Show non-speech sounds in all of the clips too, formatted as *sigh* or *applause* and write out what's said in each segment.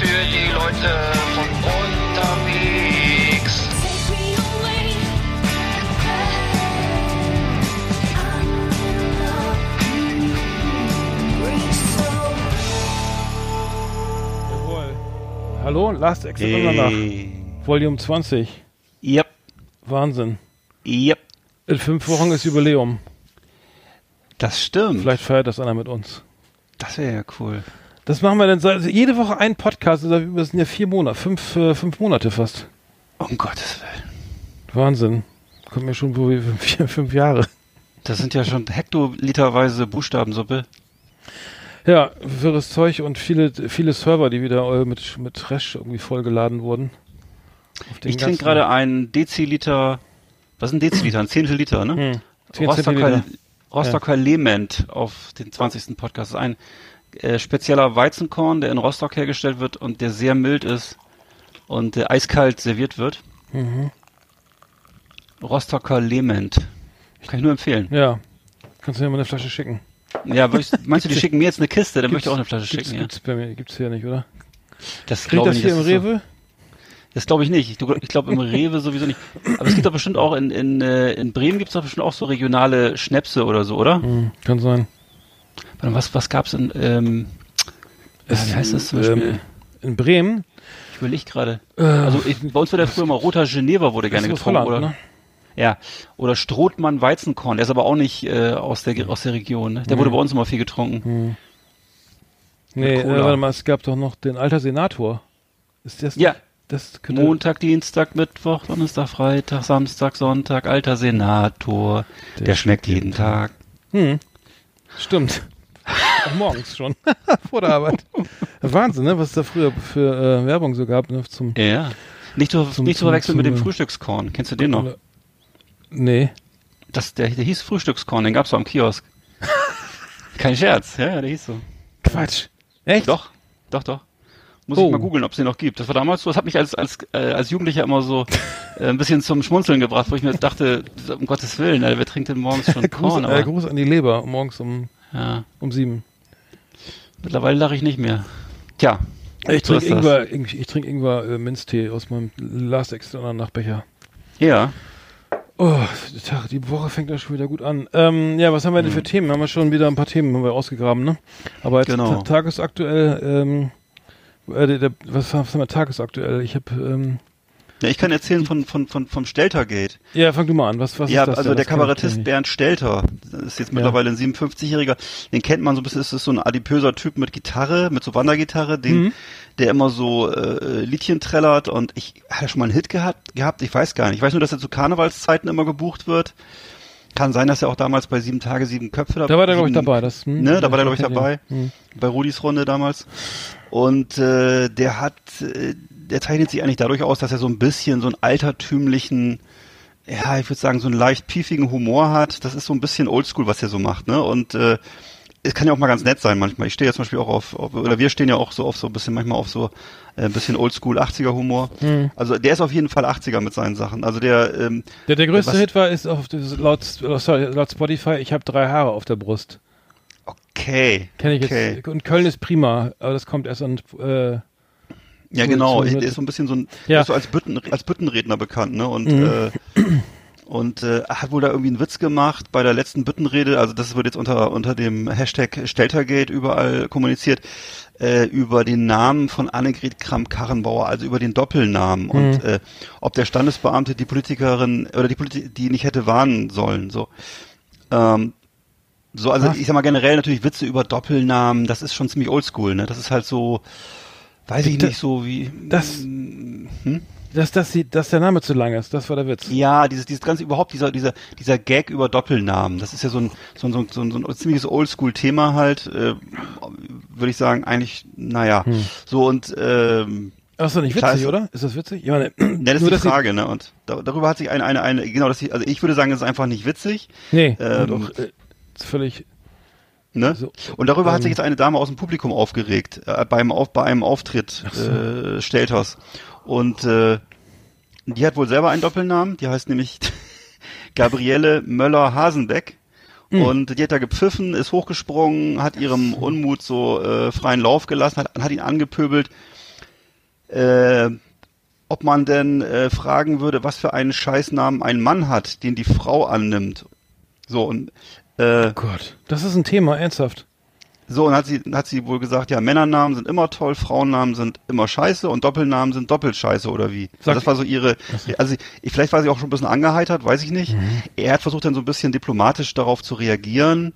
für die Leute von unterwegs. Jawohl. Hallo, Last Exit on Danach. Volume 20. Yep. Wahnsinn. Yep. In fünf Wochen ist Jubiläum. Das stimmt. Vielleicht feiert das einer mit uns. Das wäre ja cool. Das machen wir dann seit, also jede Woche ein Podcast. Also Das sind ja vier Monate, fünf, äh, fünf Monate fast. Um Gottes Willen. Wahnsinn. Kommt mir schon vor wie *laughs* vier, fünf Jahre. Das sind ja schon hektoliterweise Buchstabensuppe. Ja, wirres Zeug und viele, viele Server, die wieder äh, mit, mit Trash irgendwie vollgeladen wurden. Ich trinke gerade einen Deziliter, was ist ein Deziliter? Ein Zehntel Liter, ne? Hm, 10 Rostocker. Rostocker Lement auf den 20. Podcast. Das ist ein äh, spezieller Weizenkorn, der in Rostock hergestellt wird und der sehr mild ist und der eiskalt serviert wird. Mhm. Rostocker Lement. Kann ich nur empfehlen. Ja. Kannst du mir mal eine Flasche schicken? Ja, ich, *laughs* meinst du, die schicken mir jetzt eine Kiste? Dann möchte ich auch eine Flasche gibt's, schicken. Ja. Gibt's bei mir, gibt's hier nicht, oder? Das Kriegt glaube das ich hier nicht. im das so- Rewe? Das glaube ich nicht. Du- Ich glaube im Rewe sowieso nicht. Aber es gibt doch bestimmt auch in, in, äh, in Bremen gibt es doch bestimmt auch so regionale Schnäpse oder so, oder? Hm, kann sein. Warte, Was, was gab's in, ähm, ja, wie heißt das zum Beispiel? Ähm, in Bremen? ich überlege gerade. Äh, Also ich, bei uns war der früher mal roter Geneva wurde gerne getrunken, Holland, oder? ne? Ja. Oder Strothmann Weizenkorn, der ist aber auch nicht äh, aus der aus der Region. Ne? Der wurde bei uns immer viel getrunken. Hm. Nee, äh, warte mal, es gab doch noch den alter Senator. Ist das Ja. Montag, Dienstag, Mittwoch, Donnerstag, Freitag, Samstag, Sonntag, alter Senator. Der, schmeckt jeden Tag. Hm. Stimmt. Auch *laughs* morgens schon. *laughs* Vor der Arbeit. *laughs* Wahnsinn, ne? Was es da früher für äh, Werbung so gab, ne? Zum. Ja. Nicht zu, Zum- nicht zu verwechseln mit dem Frühstückskorn. Kennst du den noch? Nee. Das, der, der hieß Frühstückskorn, den gab's doch am Kiosk. Kein Scherz, ja, ja, der hieß so. Quatsch. Echt? Doch, doch, doch. Muss Oh. ich mal googeln, ob es den noch gibt. Das war damals so, das hat mich als, als, äh, als Jugendlicher immer so äh, ein bisschen zum Schmunzeln gebracht, wo ich mir dachte, um Gottes Willen, Alter, wer trinkt denn morgens schon Gruß, Korn? äh, Aber, Gruß an die Leber, morgens um, ja, um sieben. mittlerweile lache ich nicht mehr. Tja. Ich so trinke. Ingwer, ich, ich trinke Ingwer äh, Minztee aus meinem Last Extra Nachbecher. Ja. Oh, die, Tag, die Woche fängt ja schon wieder gut an. Ähm, ja, was haben wir denn für Themen? Haben wir schon wieder ein paar Themen haben wir ausgegraben, ne? Aber jetzt Genau. ta- tagesaktuell, ähm, äh, der, der, was, was haben wir tagesaktuell? Ich habe, ähm, ja. Ich kann erzählen von, von, von, vom Steltergate. ja, fang du mal an. Was, was ja, ist das also denn? der Das Kabarettist. Bernd Stelter, das ist jetzt Ja. mittlerweile ein 57-Jähriger, den kennt man so ein bisschen, ist das so ein adipöser Typ mit Gitarre, mit so Wandergitarre, den, Mhm. der immer so äh, Liedchen trällert und ich hat er schon mal einen Hit gehabt, gehabt, ich weiß gar nicht. Ich weiß nur, dass er zu Karnevalszeiten immer gebucht wird. Kann sein, dass er auch damals bei Sieben Tage, Sieben Köpfe Da war der, glaube ich, dabei. Das, hm, Ne, da war der, glaube ich, dabei. Hm. bei Rudis Runde damals. Und äh, der hat, äh, der zeichnet sich eigentlich dadurch aus, dass er so ein bisschen so einen altertümlichen, ja, ich würde sagen, so einen leicht piefigen Humor hat. Das ist so ein bisschen oldschool, was er so macht, ne? Und äh, es kann ja auch mal ganz nett sein manchmal. Ich stehe ja zum Beispiel auch auf, auf, oder wir stehen ja auch so auf so ein bisschen, manchmal auf so äh, ein bisschen oldschool 80er Humor. Hm. Also der ist auf jeden Fall 80er mit seinen Sachen. Also der, ähm, Der, der größte Was- Hit war, ist auf, laut, sorry, laut Spotify, ich habe drei Haare auf der Brust. okay. Kenne ich okay. jetzt. Und Köln ist prima, aber das kommt erst an, äh, Ja, genau. so der ist so ein bisschen so ein, Ja. so als Bütten, als Büttenredner bekannt, ne? Und Mhm. äh, und äh, hat wohl da irgendwie einen Witz gemacht bei der letzten Büttenrede. Also das wird jetzt unter unter dem Hashtag Steltergate überall kommuniziert äh, über den Namen von Annegret Kramp-Karrenbauer, also über den Doppelnamen und äh, ob der Standesbeamte die Politikerin oder die Politi die nicht hätte warnen sollen. So. Ähm, so, also Was? ich sag mal generell natürlich Witze über Doppelnamen, das ist schon ziemlich oldschool, ne? Das ist halt so, weiß ich nicht, so wie. das- Hm? dass, dass, die, dass der Name zu lang ist. Das war der Witz. Ja, dieses, dieses ganze überhaupt, dieser, dieser, dieser Gag über Doppelnamen, das ist ja so ein, so ein, so ein, so ein, so ein ziemliches Oldschool-Thema halt, äh, würde ich sagen, eigentlich, naja. Hm. So und ähm, Aber ist doch nicht Klar witzig, ist- oder? Ist das witzig? Ich meine, ja, das ist nur, die dass sie- Frage, ne? Und da, darüber hat sich eine, eine, eine, genau, das, also ich würde sagen, es ist einfach nicht witzig. Nee, Ähm, auch, äh, ist völlig, Ne? So, und darüber hat ähm, sich jetzt eine Dame aus dem Publikum aufgeregt, äh, beim auf, bei einem Auftritt so. äh, Stelters. Und äh, die hat wohl selber einen Doppelnamen, die heißt nämlich *laughs* Gabriele Möller-Hasenbeck. Hm. Und die hat da gepfiffen, ist hochgesprungen, hat ihrem Unmut so äh, freien Lauf gelassen, hat, hat ihn angepöbelt. äh, ob man denn äh, fragen würde, was für einen Scheißnamen ein Mann hat, den die Frau annimmt. So und äh, oh Gott, das ist ein Thema, ernsthaft. So, und hat sie, hat sie wohl gesagt, ja, Männernamen sind immer toll, Frauennamen sind immer scheiße und Doppelnamen sind doppelt scheiße oder wie? Sag, das war so ihre, also ich, vielleicht war sie auch schon ein bisschen angeheitert, weiß ich nicht. Mhm. Er hat versucht dann so ein bisschen diplomatisch darauf zu reagieren.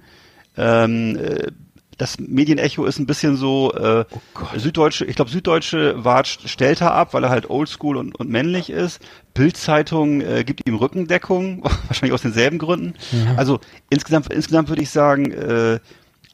Ähm, äh, das Medienecho ist ein bisschen so äh, oh Süddeutsche, ich glaube Süddeutsche watscht Stelter ab, weil er halt oldschool und, und männlich ist. Bildzeitung äh, gibt ihm Rückendeckung, *laughs* wahrscheinlich aus denselben Gründen. Mhm. Also insgesamt insgesamt würde ich sagen, äh,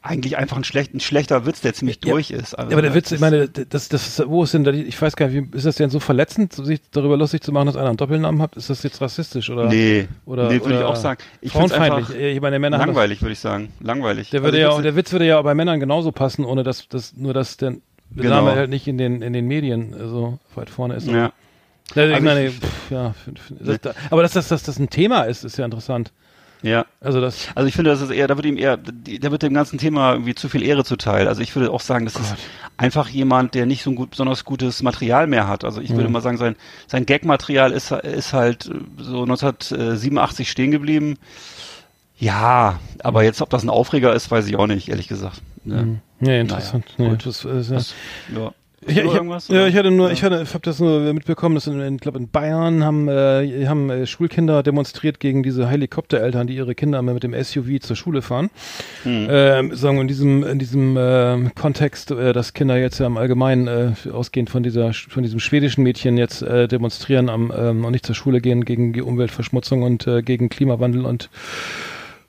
eigentlich einfach ein, schlecht, ein schlechter Witz, der ziemlich ja, durch ist. Also, aber der Witz, ich meine, das, das, wo ist denn da, ich weiß gar nicht, wie, ist das denn so verletzend, sich darüber lustig zu machen, dass einer einen Doppelnamen hat? Ist das jetzt rassistisch oder? Nee, oder, nee, würde ich auch sagen. Ich frauenfeindlich. Ich meine, Männer langweilig, würde ich sagen. Langweilig. Der würde also ja, der Witz würde ja auch bei Männern genauso passen, ohne dass, dass nur dass der, genau. Name halt nicht in den, in den Medien so weit vorne ist. Ja. Also ich also meine, ich, pff, ja, das, aber dass das, dass das ein Thema ist, ist ja interessant. Ja. Also das. Also ich finde, das ist eher, da wird ihm eher, da wird dem ganzen Thema irgendwie zu viel Ehre zuteil. Also ich würde auch sagen, das Gott. ist einfach jemand, der nicht so ein gut, besonders gutes Material mehr hat. Also ich mhm. würde mal sagen, sein, sein Gag-Material ist, ist halt so 1987 stehen geblieben. Ja, aber jetzt, ob das ein Aufreger ist, weiß ich auch nicht, ehrlich gesagt. Ne? Mhm. Ja, interessant. Naja, nee, das, äh, das, ja. Ich, ich, hab, ja, ich hatte nur, ja. ich hatte, ich habe das nur mitbekommen, dass in, ich glaube in Bayern haben, äh, haben äh, Schulkinder demonstriert gegen diese Helikoptereltern, die ihre Kinder immer mit dem SUV zur Schule fahren. Hm. Ähm, sagen in diesem in diesem äh, Kontext, äh, dass Kinder jetzt ja im Allgemeinen äh, ausgehend von dieser von diesem schwedischen Mädchen jetzt äh, demonstrieren am ähm, und nicht zur Schule gehen gegen die Umweltverschmutzung und äh, gegen Klimawandel und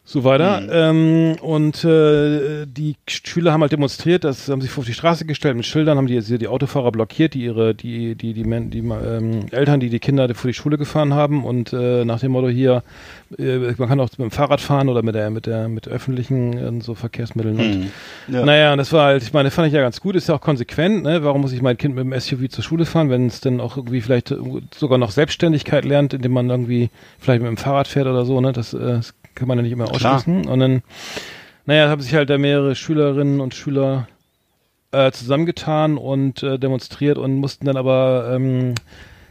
so weiter. Mhm. Ähm, und äh, die Schüler haben halt demonstriert, das haben sich vor die Straße gestellt mit Schildern, haben die, die Autofahrer blockiert, die ihre, die, die, die, die, die ähm, Eltern, die die Kinder vor die Schule gefahren haben und äh, nach dem Motto hier, äh, man kann auch mit dem Fahrrad fahren oder mit der, mit der, mit öffentlichen äh, so Verkehrsmitteln. Und, mhm. ja. Naja, und das war halt, ich meine, fand ich ja ganz gut, ist ja auch konsequent, ne? Warum muss ich mein Kind mit dem SUV zur Schule fahren, wenn es denn auch irgendwie vielleicht sogar noch Selbstständigkeit lernt, indem man irgendwie vielleicht mit dem Fahrrad fährt oder so, ne? Das, äh, das kann man ja nicht immer ausschließen. Und dann, naja, haben sich halt da mehrere Schülerinnen und Schüler äh, zusammengetan und äh, demonstriert und mussten dann aber, ähm,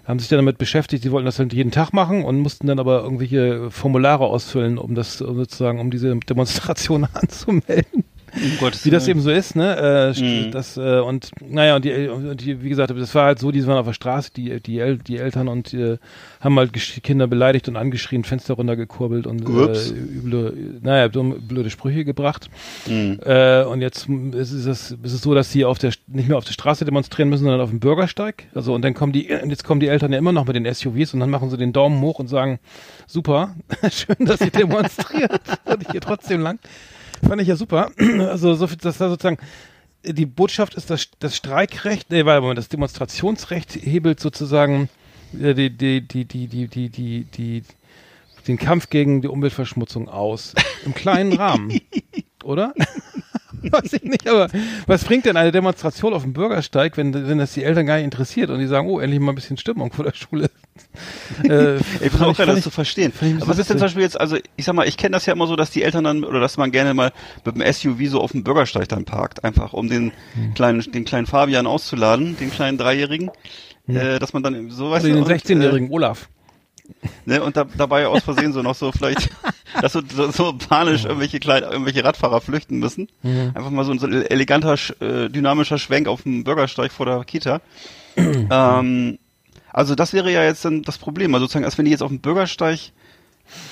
haben sich dann damit beschäftigt, sie wollten das halt jeden Tag machen und mussten dann aber irgendwelche Formulare ausfüllen, um das sozusagen, um diese Demonstration *laughs* anzumelden. Um wie das eben so ist, ne? Äh, mhm. das, äh, und naja, und die, und die, wie gesagt, das war halt so, die waren auf der Straße, die, die, El die Eltern und äh, haben halt Kinder beleidigt und angeschrien, Fenster runtergekurbelt und äh, üble, naja, blöde Sprüche gebracht. Mhm. Äh, und jetzt ist es, ist es so, dass sie auf der nicht mehr auf der Straße demonstrieren müssen, sondern auf dem Bürgersteig. Also und dann kommen die, jetzt kommen die Eltern ja immer noch mit den SUVs und dann machen sie den Daumen hoch und sagen, super, *laughs* schön, dass ihr demonstriert. *laughs* und ich hier trotzdem lang. Fand ich ja super. *clears throat* Also, so, viel, dass da sozusagen die Botschaft ist, dass das Streikrecht, nee, warte mal, das Demonstrationsrecht hebelt sozusagen äh, die, die, die, die, die, die, die, die den Kampf gegen die Umweltverschmutzung aus. Im kleinen Rahmen. *laughs* Oder? *laughs* Weiß ich nicht, aber was bringt denn eine Demonstration auf dem Bürgersteig, wenn, wenn das die Eltern gar nicht interessiert und die sagen, oh, endlich mal ein bisschen Stimmung vor der Schule? Äh, *laughs* ich versuche das zu verstehen. Aber was ist denn zum Beispiel jetzt, also ich sag mal, ich kenne das ja immer so, dass die Eltern dann, oder dass man gerne mal mit dem SUV so auf dem Bürgersteig dann parkt, einfach um den hm. kleinen, den kleinen Fabian auszuladen, den kleinen Dreijährigen. Hm. Äh, dass man dann so weißt Den 16-jährigen äh, Olaf. Ne, und da, dabei aus Versehen so noch so vielleicht, *laughs* dass so, so, so panisch irgendwelche kleinen, irgendwelche Radfahrer flüchten müssen. Mhm. Einfach mal so ein, so ein eleganter, äh, dynamischer Schwenk auf dem Bürgersteig vor der Kita. *clears throat* ähm, also das wäre ja jetzt dann das Problem. Also sozusagen, als wenn die jetzt auf dem Bürgersteig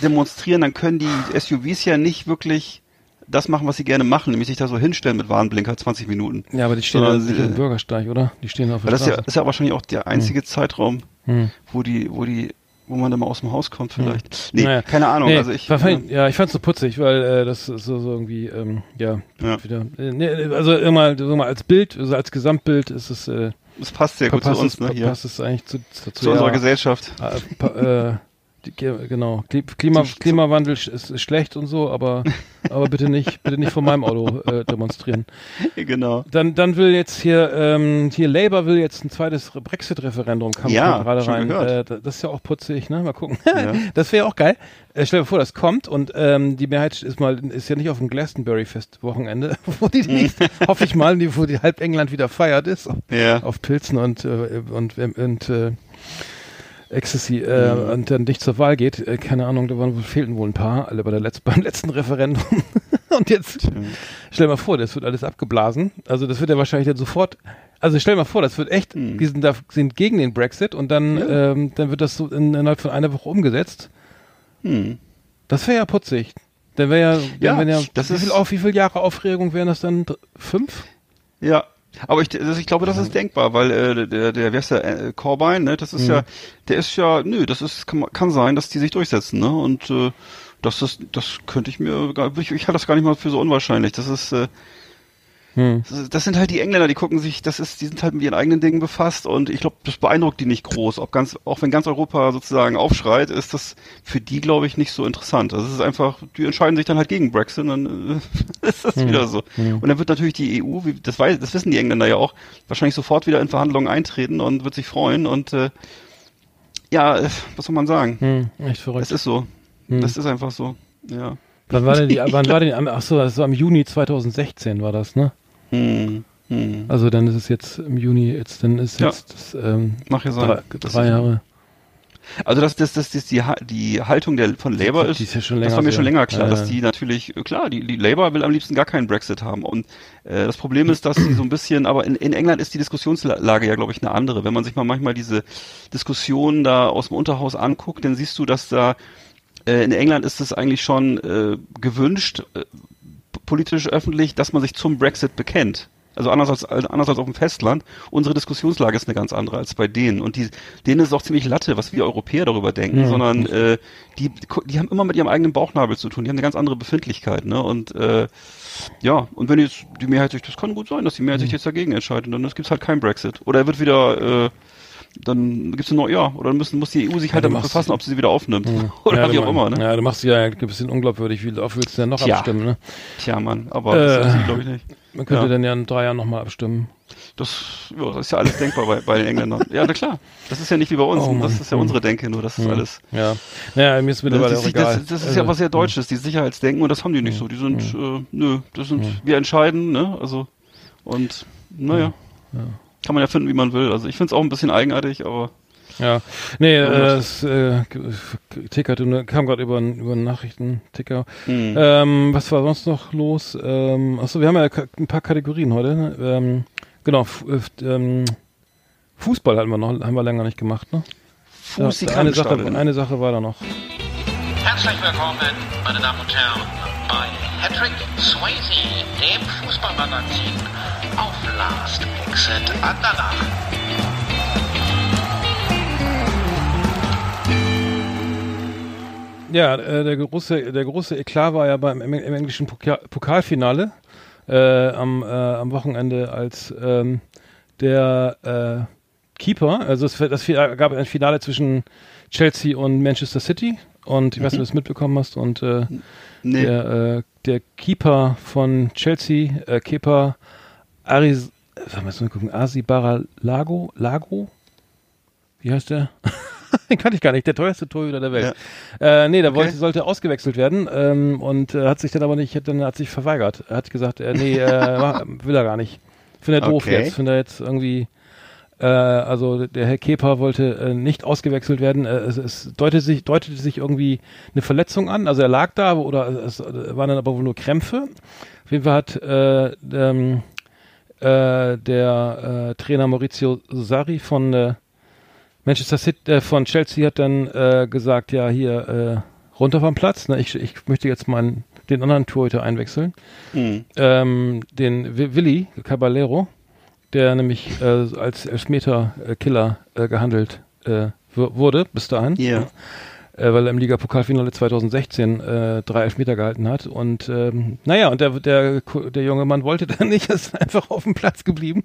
demonstrieren, dann können die SUVs ja nicht wirklich das machen, was sie gerne machen, nämlich sich da so hinstellen mit Warnblinker 20 Minuten. Ja, aber die stehen ja nicht im Bürgersteig, oder? Die stehen auf der das ist ja, ist ja wahrscheinlich auch der einzige hm. Zeitraum, hm. wo die, wo die wo man dann mal aus dem Haus kommt vielleicht. Hm. Nee, naja. keine Ahnung. Nee, also ich, ja, ja ich fand's so putzig, weil äh, das ist so, so irgendwie, ähm, ja, ja. wieder. Äh, nee, also immer, so mal als Bild, also als Gesamtbild ist es. Äh, es passt sehr gut zu uns, ne? Hier. Passt es eigentlich zu, zu, zu, unserer Gesellschaft. Äh, äh, Die, genau. Klima, Klimawandel ist schlecht und so, aber, *laughs* aber bitte nicht, bitte nicht vor meinem Auto äh, demonstrieren. *laughs* Genau. Dann, dann will jetzt hier, ähm, hier Labour will jetzt ein zweites Brexit-Referendum, kam ja, gerade rein. Äh, das ist ja auch putzig, ne? Mal gucken. Ja. *laughs* das wäre auch geil. Äh, stell dir vor, das kommt und ähm, die Mehrheit ist mal, ist ja nicht auf dem Glastonbury-Fest-Wochenende, wo die nächste, hoffe ich mal, wo die halb England wieder feiert ist. Ja. Auf Pilzen und, äh, und, und, und äh, Ecstasy äh, mhm. und dann nicht zur Wahl geht, äh, keine Ahnung, da waren, fehlten wohl ein paar, alle bei der Letz *laughs* beim letzten Referendum. und jetzt, mhm. stell mal vor, das wird alles abgeblasen. Also das wird ja wahrscheinlich dann sofort, also stell mal vor, das wird echt, mhm. die sind, da, sind gegen den Brexit und dann, ja. ähm, dann wird das so in, innerhalb von einer Woche umgesetzt. Mhm. Das wäre ja putzig. Dann wäre ja, ja, ja das wie, ist, viel, auf, wie viele Jahre Aufregung wären das dann? Fünf? Ja, aber ich, ich glaube, das ist denkbar, weil äh, der, der, wer ist der, äh, Corbyn, ne, das ist mhm. ja, der ist ja, nö, das ist, kann, kann sein, dass die sich durchsetzen, ne, und äh, das ist, das könnte ich mir, ich, ich halte das gar nicht mal für so unwahrscheinlich, das ist, äh, hm. Das sind halt die Engländer, die gucken sich, das ist, die sind halt mit ihren eigenen Dingen befasst und ich glaube, das beeindruckt die nicht groß. Ob ganz, auch wenn ganz Europa sozusagen aufschreit, ist das für die, glaube ich, nicht so interessant. Also es ist einfach, die entscheiden sich dann halt gegen Brexit und dann äh, *laughs* ist das hm. wieder so. Hm. Und dann wird natürlich die EU, wie, das weiß, das wissen die Engländer ja auch, wahrscheinlich sofort wieder in Verhandlungen eintreten und wird sich freuen und äh, ja, was soll man sagen? Hm, echt verrückt. Es ist so. Hm. Das ist einfach so. Ja. Wann war denn die, *laughs* wann war denn, ach so, das war im Juni 2016 war das, ne? Hm, hm. Also dann ist es jetzt im Juni, jetzt dann ist jetzt das, ähm, Mach ja drei, drei Jahre. Also das, das, das, das die, die Haltung der von Labour ist, ist ja schon länger das war mir schon länger klar, ja, dass die natürlich, klar, die, die Labour will am liebsten gar keinen Brexit haben. Und äh, das Problem ist, dass sie so ein bisschen, aber in, in England ist die Diskussionslage ja, glaube ich, eine andere. Wenn man sich mal manchmal diese Diskussionen da aus dem Unterhaus anguckt, dann siehst du, dass da äh, in England ist es eigentlich schon äh, gewünscht, äh, politisch öffentlich, dass man sich zum Brexit bekennt. Also anders als, anders als auf dem Festland. Unsere Diskussionslage ist eine ganz andere als bei denen. Und die, denen ist es auch ziemlich Latte, was wir Europäer darüber denken, Mhm. sondern äh, die, die haben immer mit ihrem eigenen Bauchnabel zu tun. Die haben eine ganz andere Befindlichkeit. Ne? Und äh, ja, und wenn jetzt die Mehrheit sich, das kann gut sein, dass die Mehrheit sich jetzt dagegen entscheidet, dann gibt es halt kein Brexit. Oder er wird wieder äh, dann gibt's eine neue, ja, oder müssen, muss die EU sich halt du damit befassen, ob sie sie wieder aufnimmt. Ja. *laughs* Oder ja, wie auch immer, ne? Ja, du machst ja ein bisschen unglaubwürdig, wie oft willst du denn noch Tja. abstimmen, ne? Tja, Mann, aber Äh, das glaube ich nicht. Man könnte Ja. dann ja in drei Jahren nochmal abstimmen. Das, ja, das ist ja alles denkbar bei, bei den Engländern. Ja, na klar. Das ist ja nicht wie bei uns. Oh, das ist ja unsere Denke, nur das ist Hm. alles. Ja. Naja, mir ist mittlerweile Das, auch egal. das, das ist Also, ja was sehr Deutsches, die Sicherheitsdenken, und das haben die nicht so. Die sind, äh, nö, das sind, wir entscheiden, ne, also, und, naja. Ja. Kann man ja finden, wie man will. Also ich finde es auch ein bisschen eigenartig, aber Ja, nee, äh, das- es äh, tickerte, ne, kam gerade über, einen- über einen Nachrichtenticker. hm. Ähm, was war sonst noch los? Ähm, achso, wir haben ja ein paar Kategorien heute. Ne? Ähm, genau, äh, ähm, Fußball hatten wir noch, haben wir länger nicht gemacht, ne? Fuß Ja, eine, Sache, eine Sache war da noch. Herzlich willkommen, meine Damen und Herren, bei Patrick Swayze, dem Fußballmagazin auf Last Exit Andernach. Ja, äh, der große, der große Eklat war ja beim im, englischen Pokal, Pokalfinale äh, am, äh, am Wochenende, als ähm, der äh, Keeper, also es das gab ein Finale zwischen Chelsea und Manchester City und ich weiß nicht, ob du das mitbekommen hast und äh, Nee. der, äh, der Keeper von Chelsea, äh, Keeper Aris, gucken, Asibara Lago, Lago? Wie heißt der? *laughs* Den kannte ich gar nicht, der teuerste Torhüter der Welt. Äh, nee, der Okay. wollte, sollte ausgewechselt werden ähm, und äh, hat sich dann aber nicht, hat dann hat sich verweigert. Er hat gesagt, äh, nee, äh, *laughs* will er gar nicht. Findet er doof Okay. jetzt, findet er jetzt irgendwie äh, also der Herr Kepa wollte äh, nicht ausgewechselt werden. Äh, es, es deutete sich, deutete sich irgendwie eine Verletzung an. Also er lag da oder es waren dann aber wohl nur Krämpfe. Auf jeden Fall hat äh, ähm, äh, der äh, Trainer Maurizio Sarri von äh, Manchester City, äh, von Chelsea hat dann äh, gesagt, ja hier äh, runter vom Platz. Ne? Ich, ich möchte jetzt mal den anderen Torhüter einwechseln Hm. ähm, den Wi- Willi Caballero, der nämlich äh, als Elfmeter-Killer äh, gehandelt äh, wu- wurde bis dahin. Ja. Äh, weil er im Ligapokalfinale 2016 äh, drei Elfmeter gehalten hat. Und ähm, naja, und der, der, der junge Mann wollte dann nicht, *laughs* ist einfach auf dem Platz geblieben.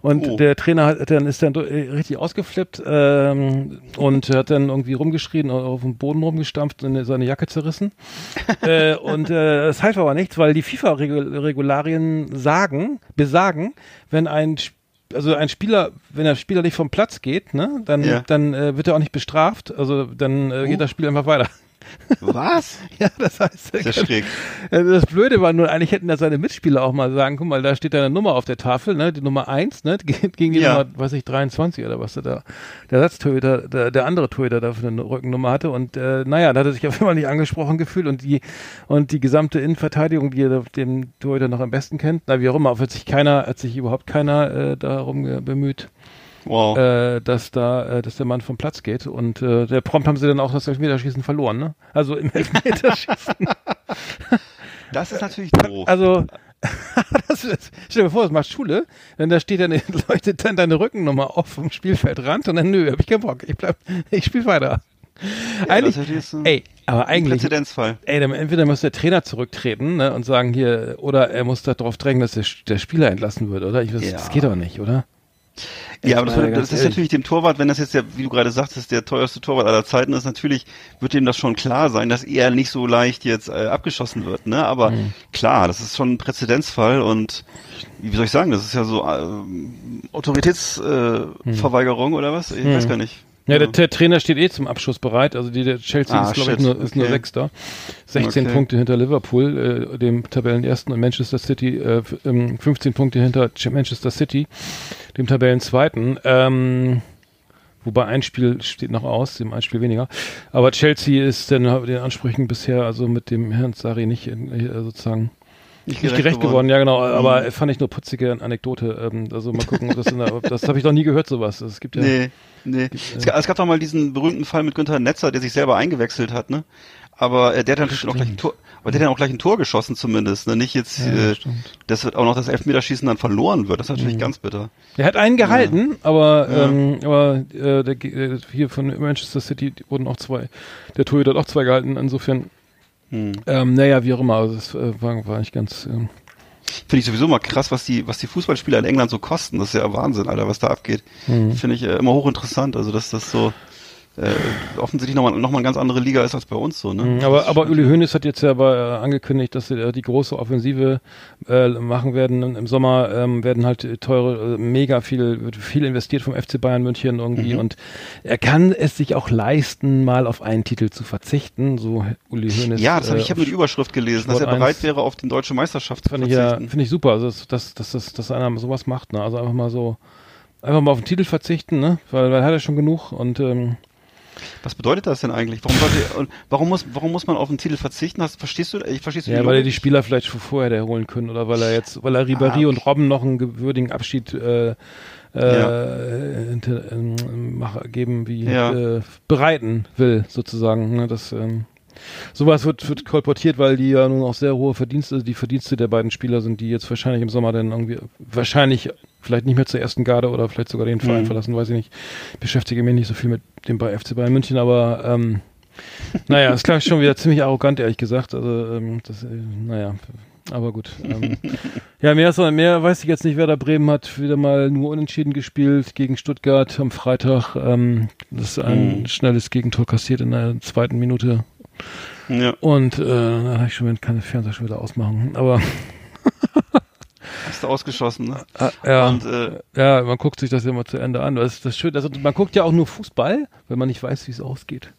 Und Oh. der Trainer hat dann ist dann äh, richtig ausgeflippt ähm, und hat dann irgendwie rumgeschrien, auf dem Boden rumgestampft und seine Jacke zerrissen. *laughs* äh, und äh, das half aber nichts, weil die FIFA-Regularien sagen, besagen, wenn ein Sp- also ein Spieler, wenn der Spieler nicht vom Platz geht, ne, dann, Ja. dann äh, wird er auch nicht bestraft. Also dann äh, geht das Spiel einfach weiter. Was? *laughs* ja, das heißt, Sehr kann- schräg. also das Blöde war nur, eigentlich hätten da seine Mitspieler auch mal sagen, guck mal, da steht deine Nummer auf der Tafel, ne, die Nummer eins, ne, geht gegen die Ja. Nummer, weiß ich, 23 oder was da, der Ersatztorhüter, der, der andere Torhüter da für eine Rückennummer hatte und, äh, naja, da hat er sich auf einmal nicht angesprochen gefühlt und die, und die gesamte Innenverteidigung, die er dem Torhüter noch am besten kennt, na, wie auch immer, hat sich keiner, hat sich überhaupt keiner, äh, darum bemüht, Wow. äh, dass da, äh, dass der Mann vom Platz geht und, äh, der prompt haben sie dann auch das Elfmeterschießen verloren, ne, also im *laughs* Elfmeterschießen. *laughs* das ist natürlich doof. Also, *laughs* das ist, stell dir vor, du machst Schule, denn da steht dann, leuchtet dann deine Rückennummer auf vom Spielfeldrand und dann, nö, hab ich keinen Bock, ich bleib, ich spiel weiter. eigentlich, das ist, äh, ey, aber eigentlich, Präzedenzfall. ey, dann entweder muss der Trainer zurücktreten ne, und sagen hier, oder er muss darauf drängen, dass der, der Spieler entlassen wird, oder? Ich, das, Ja. das geht doch nicht, oder? Ja, aber das, das ist natürlich dem Torwart, wenn das jetzt ja, wie du gerade sagtest, der teuerste Torwart aller Zeiten ist, natürlich wird ihm das schon klar sein, dass er nicht so leicht jetzt äh, abgeschossen wird, ne? Aber Mhm. klar, das ist schon ein Präzedenzfall und wie soll ich sagen, das ist ja so ähm, Autoritätsverweigerung äh, Verweigerung oder was? Ich weiß gar nicht. Ja, der, der Trainer steht eh zum Abschluss bereit. Also die, der Chelsea Ah, ist, glaube ich, nur, ist nur Okay. Sechster. 16 Okay. Punkte hinter Liverpool, äh, dem Tabellenersten und Manchester City, äh, f- ähm, 15 Punkte hinter Ch- Manchester City, dem Tabellenzweiten. Ähm, wobei ein Spiel steht noch aus, dem ein Spiel weniger. Aber Chelsea ist dann den Ansprüchen bisher, also mit dem Herrn Sari nicht äh, sozusagen nicht gerecht geworden. Ja, genau. Aber Mhm. fand ich nur putzige Anekdote. Ähm, also mal gucken, ob das, der, das habe ich noch nie gehört, sowas. Es gibt ja. Nee, nee. Es, gab, es gab doch mal diesen berühmten Fall mit Günther Netzer, der sich selber eingewechselt hat, ne? Aber äh, der hat dann natürlich auch gleich ein Tor, aber der hat dann auch gleich ein Tor geschossen zumindest, ne? Nicht jetzt, Ja, äh, dass wird auch noch das Elfmeterschießen dann verloren wird. Das ist natürlich ganz bitter. Er hat einen gehalten, aber, Ja. ähm, aber äh, der, äh, hier von Manchester City wurden auch zwei, der Torhüter hat auch zwei gehalten, insofern, Hm. ähm, naja, wie auch immer, also das äh, war, war nicht ganz, ähm, Finde ich sowieso mal krass, was die, was die Fußballspieler in England so kosten. Das ist ja Wahnsinn, Alter, was da abgeht. Mhm. Finde ich äh, immer hochinteressant. Also, dass das so äh, offensichtlich nochmal noch mal eine ganz andere Liga ist als bei uns so, ne? Mhm, Aber, aber Uli Hoeneß hat jetzt ja aber äh, angekündigt, dass sie äh, die große Offensive äh, machen werden. Im Sommer ähm, werden halt teure, äh, mega viel, wird viel investiert vom FC Bayern München irgendwie Mhm. und er kann es sich auch leisten, mal auf einen Titel zu verzichten, so Uli Hoeneß. Ja, das hab, äh, ich habe nur die Überschrift gelesen, dass Sport er bereit 1. wäre, auf die deutsche Meisterschaft zu ich ja, verzichten. finde ich super, also dass, dass, dass, dass, dass einer sowas macht, ne? Also einfach mal so, einfach mal auf den Titel verzichten, ne? Weil, weil er hat er schon genug und ähm, Was bedeutet das denn eigentlich? Warum, sollte, und warum, muss, warum muss man auf den Titel verzichten? Hast, verstehst du? Ich verstehst du ja, weil er die Spieler vielleicht schon vorher der holen können oder weil er jetzt, weil er Ribéry Ah, und Robben noch einen gewürdigen Abschied äh, äh, Ja. ähm, geben, wie Ja. äh, bereiten will, sozusagen. Ne? Das ähm, sowas wird, wird kolportiert, weil die ja nun auch sehr hohe Verdienste, die Verdienste der beiden Spieler sind, die jetzt wahrscheinlich im Sommer dann irgendwie wahrscheinlich vielleicht nicht mehr zur ersten Garde oder vielleicht sogar den Verein Mhm. verlassen, weiß ich nicht. Beschäftige mich nicht so viel mit dem bei FC Bayern München, aber ähm, *laughs* naja, es klang schon wieder ziemlich arrogant, ehrlich gesagt. Also, ähm, das, äh, naja, aber gut. Ähm, *laughs* ja, mehr, ist, mehr weiß ich jetzt nicht. Werder Bremen hat wieder mal nur unentschieden gespielt gegen Stuttgart am Freitag. Ähm, das ist ein Mhm. schnelles Gegentor kassiert in der zweiten Minute. Ja, Und äh, da habe ich schon, kann der Fernseher schon wieder ausmachen. Aber *laughs* hast du ausgeschossen, ne? äh, ja, Und äh, ja, man guckt sich das ja immer zu Ende an. Das ist das Schöne. Also, man guckt ja auch nur Fußball, wenn man nicht weiß, wie es ausgeht.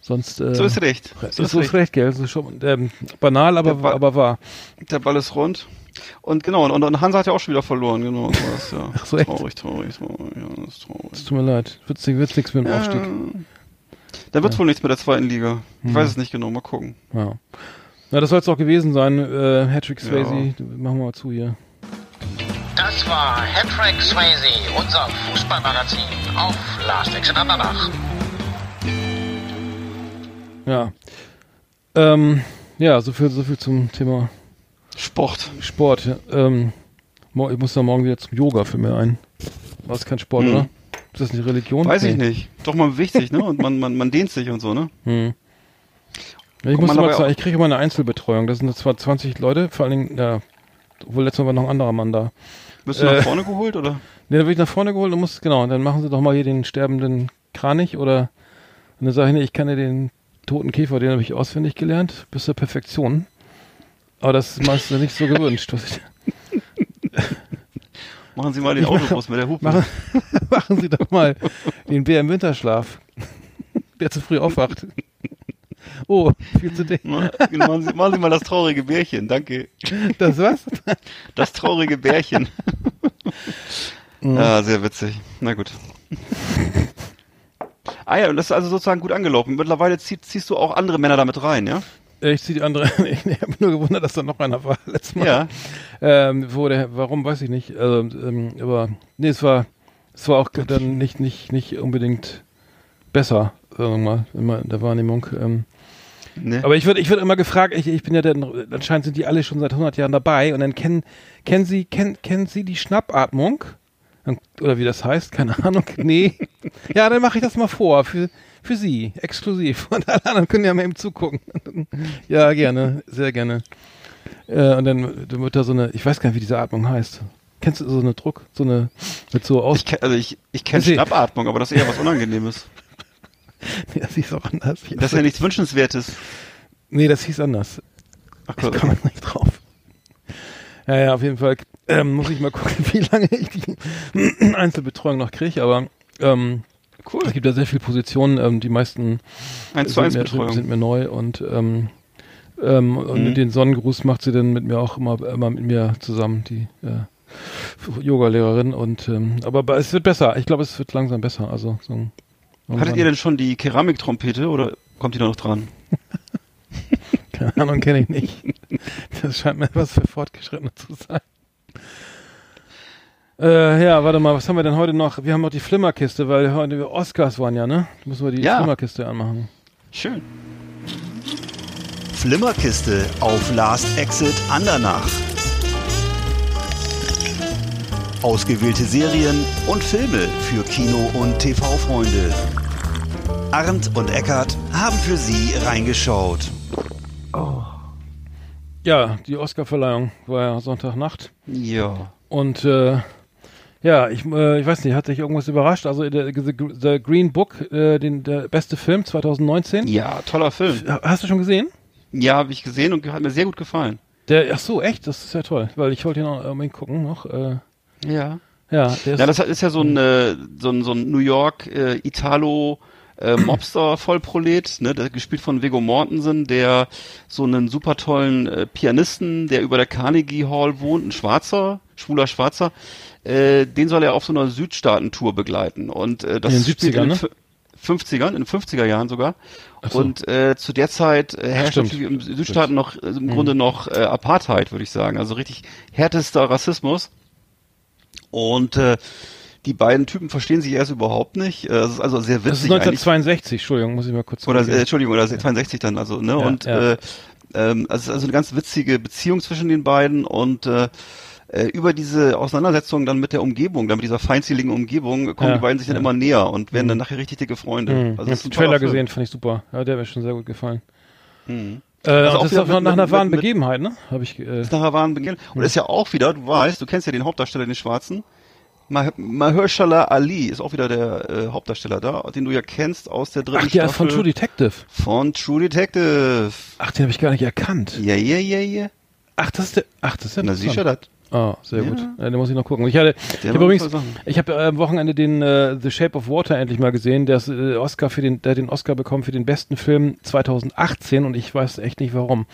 Sonst äh, so ist recht. So So ist, so ist recht. recht, gell? Ist schon ähm, banal, aber, Ball- aber wahr. Der Ball ist rund. Und genau, und, und Hansa hat ja auch schon wieder verloren, genau. So was, ja. Ach so, echt? traurig, traurig, traurig, ja, das ist traurig. Es tut mir leid. Wird's nichts mit dem Aufstieg. Da wird wohl nichts mit der zweiten Liga. Ich Hm. weiß es nicht genau, mal gucken. Ja. Na, das soll es auch gewesen sein. Äh, Hattrick Ja. Swayze, machen wir mal zu hier. Das war Hattrick Swayze, unser Fußballmagazin auf Last Exit Andernach. Ja. Ähm, ja, so viel, so viel zum Thema Sport. Sport. Ähm, ich muss da morgen wieder zum Yoga für mir ein. War es kein Sport, Hm. oder? Ist das eine Religion? Weiß ich Nee. nicht. Doch, man bewegt sich, ne? Und man, man, man dehnt sich und so, ne? Hm. Ich muss mal, mal sagen, ich kriege immer eine Einzelbetreuung. Das sind zwar 20 Leute, vor allen Dingen, ja, obwohl letztes Mal war noch ein anderer Mann da. Bist du Äh. nach vorne geholt, oder? Ne, dann wird ich nach vorne geholt und muss, genau, dann machen sie doch mal hier den sterbenden Kranich oder und dann sage ich, nee, ich kann ja den toten Käfer, den habe ich auswendig gelernt, bis zur Perfektion. Aber das ist meistens nicht so gewünscht. Was ich, Machen Sie mal den Autobus mit der Hupe. machen, *laughs* machen Sie doch mal den Bär im Winterschlaf, der zu früh aufwacht. Oh, viel zu dick. Ma- machen, Sie, machen Sie mal das traurige Bärchen, danke. Das was? Das traurige Bärchen. Mhm. Ja, sehr witzig. Na gut. Ah ja, und das ist also sozusagen gut angelaufen. Mittlerweile zieh, ziehst du auch andere Männer damit rein, ja? Ich ziehe die andere. *laughs* Ich, habe nur gewundert, dass da noch einer war *laughs* letztes Mal. Ja. Ähm, wo der, warum weiß ich nicht. Also, ähm, aber nee, es war, es war auch dann nicht, nicht, nicht unbedingt besser, sagen wir mal, in der Wahrnehmung. Ähm, Ne? aber ich würde, ich würde immer gefragt, ich, ich bin ja dann, anscheinend sind die alle schon seit 100 Jahren dabei und dann kennen, kennen Sie, kennen, kennen Sie die Schnappatmung? Oder wie das heißt, keine *laughs* Ahnung. Nee. Ja, dann mache ich das mal vor für, für Sie, exklusiv. *laughs* Und alle anderen können ja mal eben zugucken. *laughs* ja, gerne, sehr gerne. Äh, und dann, dann wird da so eine, ich weiß gar nicht, wie diese Atmung heißt. Kennst du so eine Druck, so eine, mit so aus, ich, kenn- also ich, ich kenne Schnappatmung, aber das ist eher was Unangenehmes. *laughs* ja, das hieß auch anders. Das ist ja nichts Wünschenswertes. nee, das hieß anders. Ach Ich Gott, komme okay. nicht drauf. Ja, ja, auf jeden Fall ähm, muss ich mal gucken, wie lange ich die *clears throat* Einzelbetreuung noch kriege, aber ähm, Cool. es gibt ja sehr viele Positionen, ähm, die meisten 1 zu sind 1 mir, sind mir neu und ähm, ähm, und Mhm. den Sonnengruß macht sie dann mit mir auch immer, immer mit mir zusammen, die äh, Yoga-Lehrerin und ähm, aber, es wird besser. Ich glaube, es wird langsam besser. Also so Hattet ihr denn schon die Keramiktrompete oder kommt die da noch dran? *laughs* Keine Ahnung, kenne ich nicht. Das scheint mir was für Fortgeschrittene zu sein. Äh, ja, warte mal, was haben wir denn heute noch? Wir haben noch die Flimmerkiste, weil heute wir Oscars waren ja, ne? Müssen wir die Ja. Flimmerkiste anmachen. Schön. Flimmerkiste auf Last Exit Andernach. Ausgewählte Serien und Filme für Kino- und TV-Freunde. Arndt und Eckart haben für Sie reingeschaut. Ja, die Oscarverleihung war ja Sonntagnacht. Ja. Und äh, ja, ich, äh, ich weiß nicht, hat sich irgendwas überrascht? Also der, The, Green Book, äh, den, der beste Film 2019. Ja, toller Film. Hast du schon gesehen? Ja, habe ich gesehen und hat mir sehr gut gefallen. Der, ach so, echt? Das ist ja toll, weil ich wollte ihn auch unbedingt gucken noch. Äh, Ja. ja, der ist, Ja, das ist ja so ein, äh, so ein, so ein New York äh, Italo äh, Mobster Vollprolet, ne, der, gespielt von Viggo Mortensen, der so einen super tollen äh, Pianisten, der über der Carnegie Hall wohnt, ein Schwarzer, schwuler Schwarzer, äh, den soll er auf so einer Südstaaten-Tour begleiten und äh, das In den spielt 70ern, in ne? den fü- 50ern, in den 50er Jahren sogar. So. Und äh, zu der Zeit äh, herrscht stimmt. natürlich im Südstaaten noch äh, im Grunde noch äh, Apartheid, würde ich sagen. Also richtig härtester Rassismus. Und äh, die beiden Typen verstehen sich erst überhaupt nicht. Äh, Das ist also sehr das ist witzig eigentlich. 1962, Entschuldigung, muss ich mal kurz Oder äh. Entschuldigung, oder 62 dann, also, ne? Ja, und ja. Äh, ähm, also es ist also eine ganz witzige Beziehung zwischen den beiden und äh, äh, über diese Auseinandersetzung dann mit der Umgebung, dann mit dieser feindseligen Umgebung, kommen Ja, die beiden sich dann ja. immer näher und werden dann nachher richtig dicke Freunde. Mhm. Also ich das habe den Trailer Film. gesehen, fand ich super. Ja, der hat mir schon sehr gut gefallen. Mhm. Äh, Also das ist auch mit- nach einer wahren mit- Begebenheit, ne? Habe ich. Äh, ist nachher waren Beginn. Und ist ja auch wieder, du weißt, du kennst ja den Hauptdarsteller, den Schwarzen. Mah- Mahershala Ali ist auch wieder der äh, Hauptdarsteller da, den du ja kennst aus der dritten ach, der Staffel von True Detective. von True Detective. Ach, den habe ich gar nicht erkannt. Ja, ja, ja, ja. Ach, das ist der. Ach, das ist der. Na, siehst du das? Ah, sehr Ja. gut. Ja, den muss ich noch gucken. Ich hatte, ich habe übrigens, ich habe äh, am Wochenende den äh, The Shape of Water endlich mal gesehen. Der ist, äh, Oscar für den, der hat den Oscar bekommen für den besten Film 2018 und ich weiß echt nicht warum.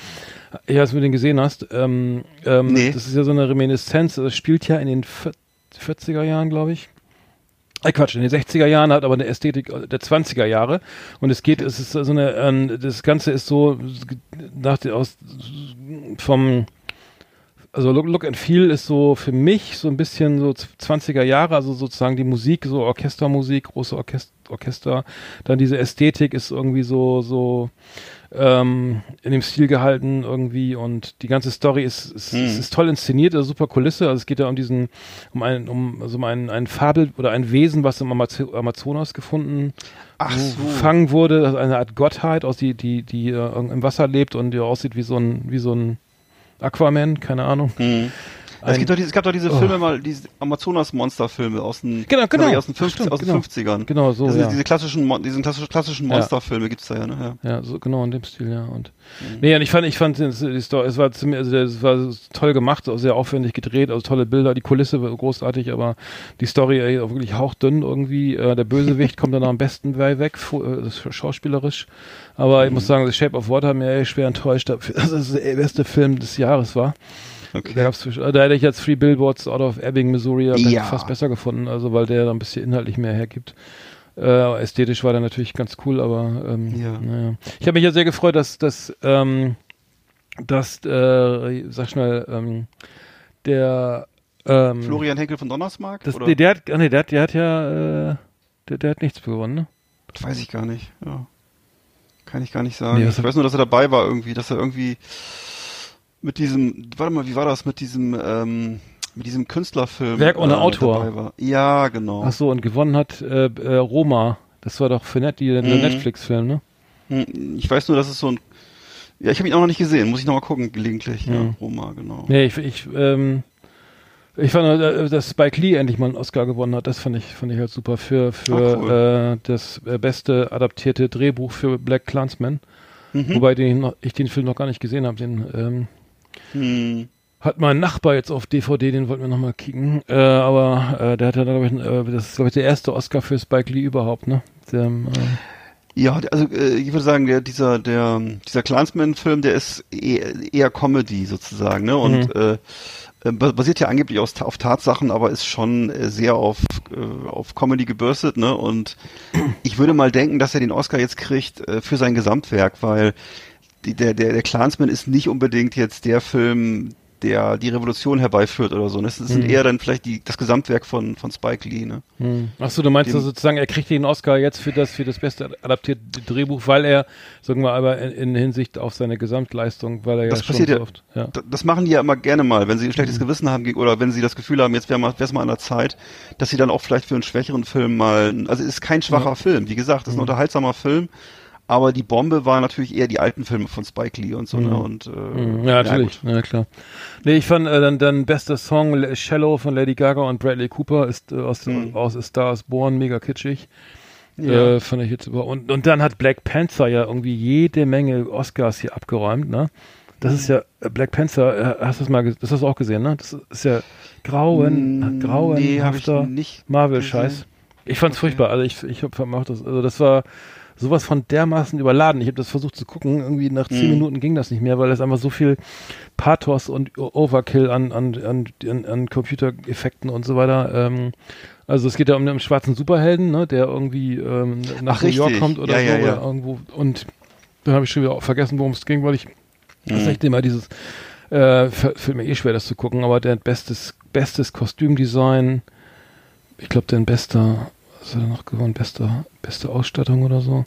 Weiß, wenn du den gesehen hast. Ähm, ähm, Nee. Das ist ja so eine Reminiszenz. Das spielt ja in den 40er Jahren, glaube ich. Äh, Quatsch, in den 60er Jahren hat aber eine Ästhetik der 20er Jahre und es geht, es ist so eine, ähm, das Ganze ist so nach der, aus vom also Look, Look and Feel ist so für mich so ein bisschen so 20er Jahre, also sozusagen die Musik, so Orchestermusik, große Orchester, Orchester. Dann diese Ästhetik ist irgendwie so, so ähm, in dem Stil gehalten irgendwie und die ganze Story ist, ist, hm. ist, ist toll inszeniert, also super Kulisse. Also es geht ja um diesen, um ein, um, also um ein, ein Fabel oder ein Wesen, was im Amazonas gefunden Ach so. gefangen wurde, ist eine Art Gottheit, aus die, die, die äh, im Wasser lebt und die aussieht wie so ein, wie so ein Aquaman, keine Ahnung. Mhm. Es, gibt doch diese, es gab doch diese oh. Filme mal, diese Amazonas-Monster-Filme aus den, genau, genau. aus den, 50, Stimmt, aus den genau. 50ern. Genau, so, also ja. Diese klassischen, diesen klassischen Monster-Filme gibt's da ja, ne? Ja. ja, so, genau in dem Stil, ja. Und, mhm. nee, und ich fand, ich fand, es, es war ziemlich, also es war toll gemacht, sehr aufwendig gedreht, also tolle Bilder, die Kulisse war großartig, aber die Story ey, auch wirklich hauchdünn irgendwie. Äh, der Bösewicht kommt dann am besten weg, äh, schauspielerisch. Aber mhm. ich muss sagen, The Shape of Water hat mir schwer enttäuscht, *laughs* dass es der beste Film des Jahres war. Okay. Da, gab's, da hätte ich jetzt Free Billboards out of Ebbing, Missouri ja. fast besser gefunden, also weil der da ein bisschen inhaltlich mehr hergibt. Äh, ästhetisch war der natürlich ganz cool, aber ähm, ja. naja. Ich habe mich ja sehr gefreut, dass, dass, ähm, dass äh, sag schnell, ähm, der ähm, Florian Henkel von Donnersmark? Das, oder? Der, hat, nee, der, hat, der hat ja äh, der, der hat nichts gewonnen, ne? Das weiß ich gar nicht, ja. Kann ich gar nicht sagen. Nee, ich weiß nur, dass er dabei war irgendwie, dass er irgendwie mit diesem, warte mal, wie war das mit diesem, ähm, mit diesem Künstlerfilm? Werk ohne äh, Autor. Ja, genau. Ach so, und gewonnen hat äh, äh, Roma. Das war doch für Net, die, der mhm. Netflix-Film, ne? Hm, ich weiß nur, dass es so ein, ja, ich habe ihn auch noch nicht gesehen, muss ich noch mal gucken, gelegentlich. Mhm. Ja, Roma, genau. Nee, ich, ich, ähm, ich fand, äh, dass Spike Lee endlich mal einen Oscar gewonnen hat. Das fand ich, fand ich halt super für für cool. äh, das äh, beste adaptierte Drehbuch für Black Clansman. Mhm. Wobei den ich, den Film noch gar nicht gesehen habe. Den ähm, hm. Hat mein Nachbar jetzt auf DVD, den wollten wir nochmal kicken. Äh, aber äh, der hat ja, glaube ich, äh, das ist, glaube ich, der erste Oscar für Spike Lee überhaupt, ne? Der, äh, ja, also äh, ich würde sagen, der, dieser, der, dieser Clansman-Film, der ist eher, eher Comedy sozusagen, ne? Und mhm. äh, äh basiert ja angeblich aus, auf Tatsachen, aber ist schon äh, sehr auf, äh, auf Comedy gebürstet, ne? Und ich würde mal denken, dass er den Oscar jetzt kriegt äh, für sein Gesamtwerk, weil die, der, der, der Clansman ist nicht unbedingt jetzt der Film, der die Revolution herbeiführt oder so. Das sind hm. eher dann vielleicht die, das Gesamtwerk von, von Spike Lee. Ne? Hm. Achso, du meinst Dem, also sozusagen, er kriegt den Oscar jetzt für das, für das beste adaptierte Drehbuch, weil er, sagen wir aber in, in Hinsicht auf seine Gesamtleistung, weil er das ja passiert schon so oft, ja. Das machen die ja immer gerne mal, wenn sie ein schlechtes hm. Gewissen haben oder wenn sie das Gefühl haben, jetzt wäre es mal an der Zeit, dass sie dann auch vielleicht für einen schwächeren Film mal, also es ist kein schwacher ja. Film, wie gesagt, es ist ein hm. unterhaltsamer Film, aber die Bombe war natürlich eher die alten Filme von Spike Lee und so. Ne? Mhm. Ne? Und, äh, mhm. ja, natürlich. Ja, ja, klar. Nee, ich fand äh, dann, dann bester Song Shallow von Lady Gaga und Bradley Cooper ist äh, aus, mhm. aus A Star is Born, mega kitschig. Ja. Äh, fand ich jetzt über. Und, und dann hat Black Panther ja irgendwie jede Menge Oscars hier abgeräumt, ne? Das ist ja äh, Black Panther, äh, hast du das mal das hast du auch gesehen, ne? Das ist ja grauen, mm, grauen nee, Marvel-Scheiß. Ich fand's okay. furchtbar. Also ich, ich hab vermacht das, also das war sowas von dermaßen überladen. Ich habe das versucht zu gucken, irgendwie nach zehn mhm. Minuten ging das nicht mehr, weil es einfach so viel Pathos und Overkill an, an, an, an, Computereffekten und so weiter. Ähm, also es geht ja um einen schwarzen Superhelden, ne, der irgendwie ähm, nach Ach, New York kommt oder ja, so ja, ja. oder irgendwo. Und dann habe ich schon wieder vergessen, worum es ging, weil ich mhm. das ist echt immer dieses äh, fällt mir eh schwer, das zu gucken, aber der bestes, bestes Kostümdesign, ich glaube, der bester was hat er noch gewonnen? Beste, beste Ausstattung oder so.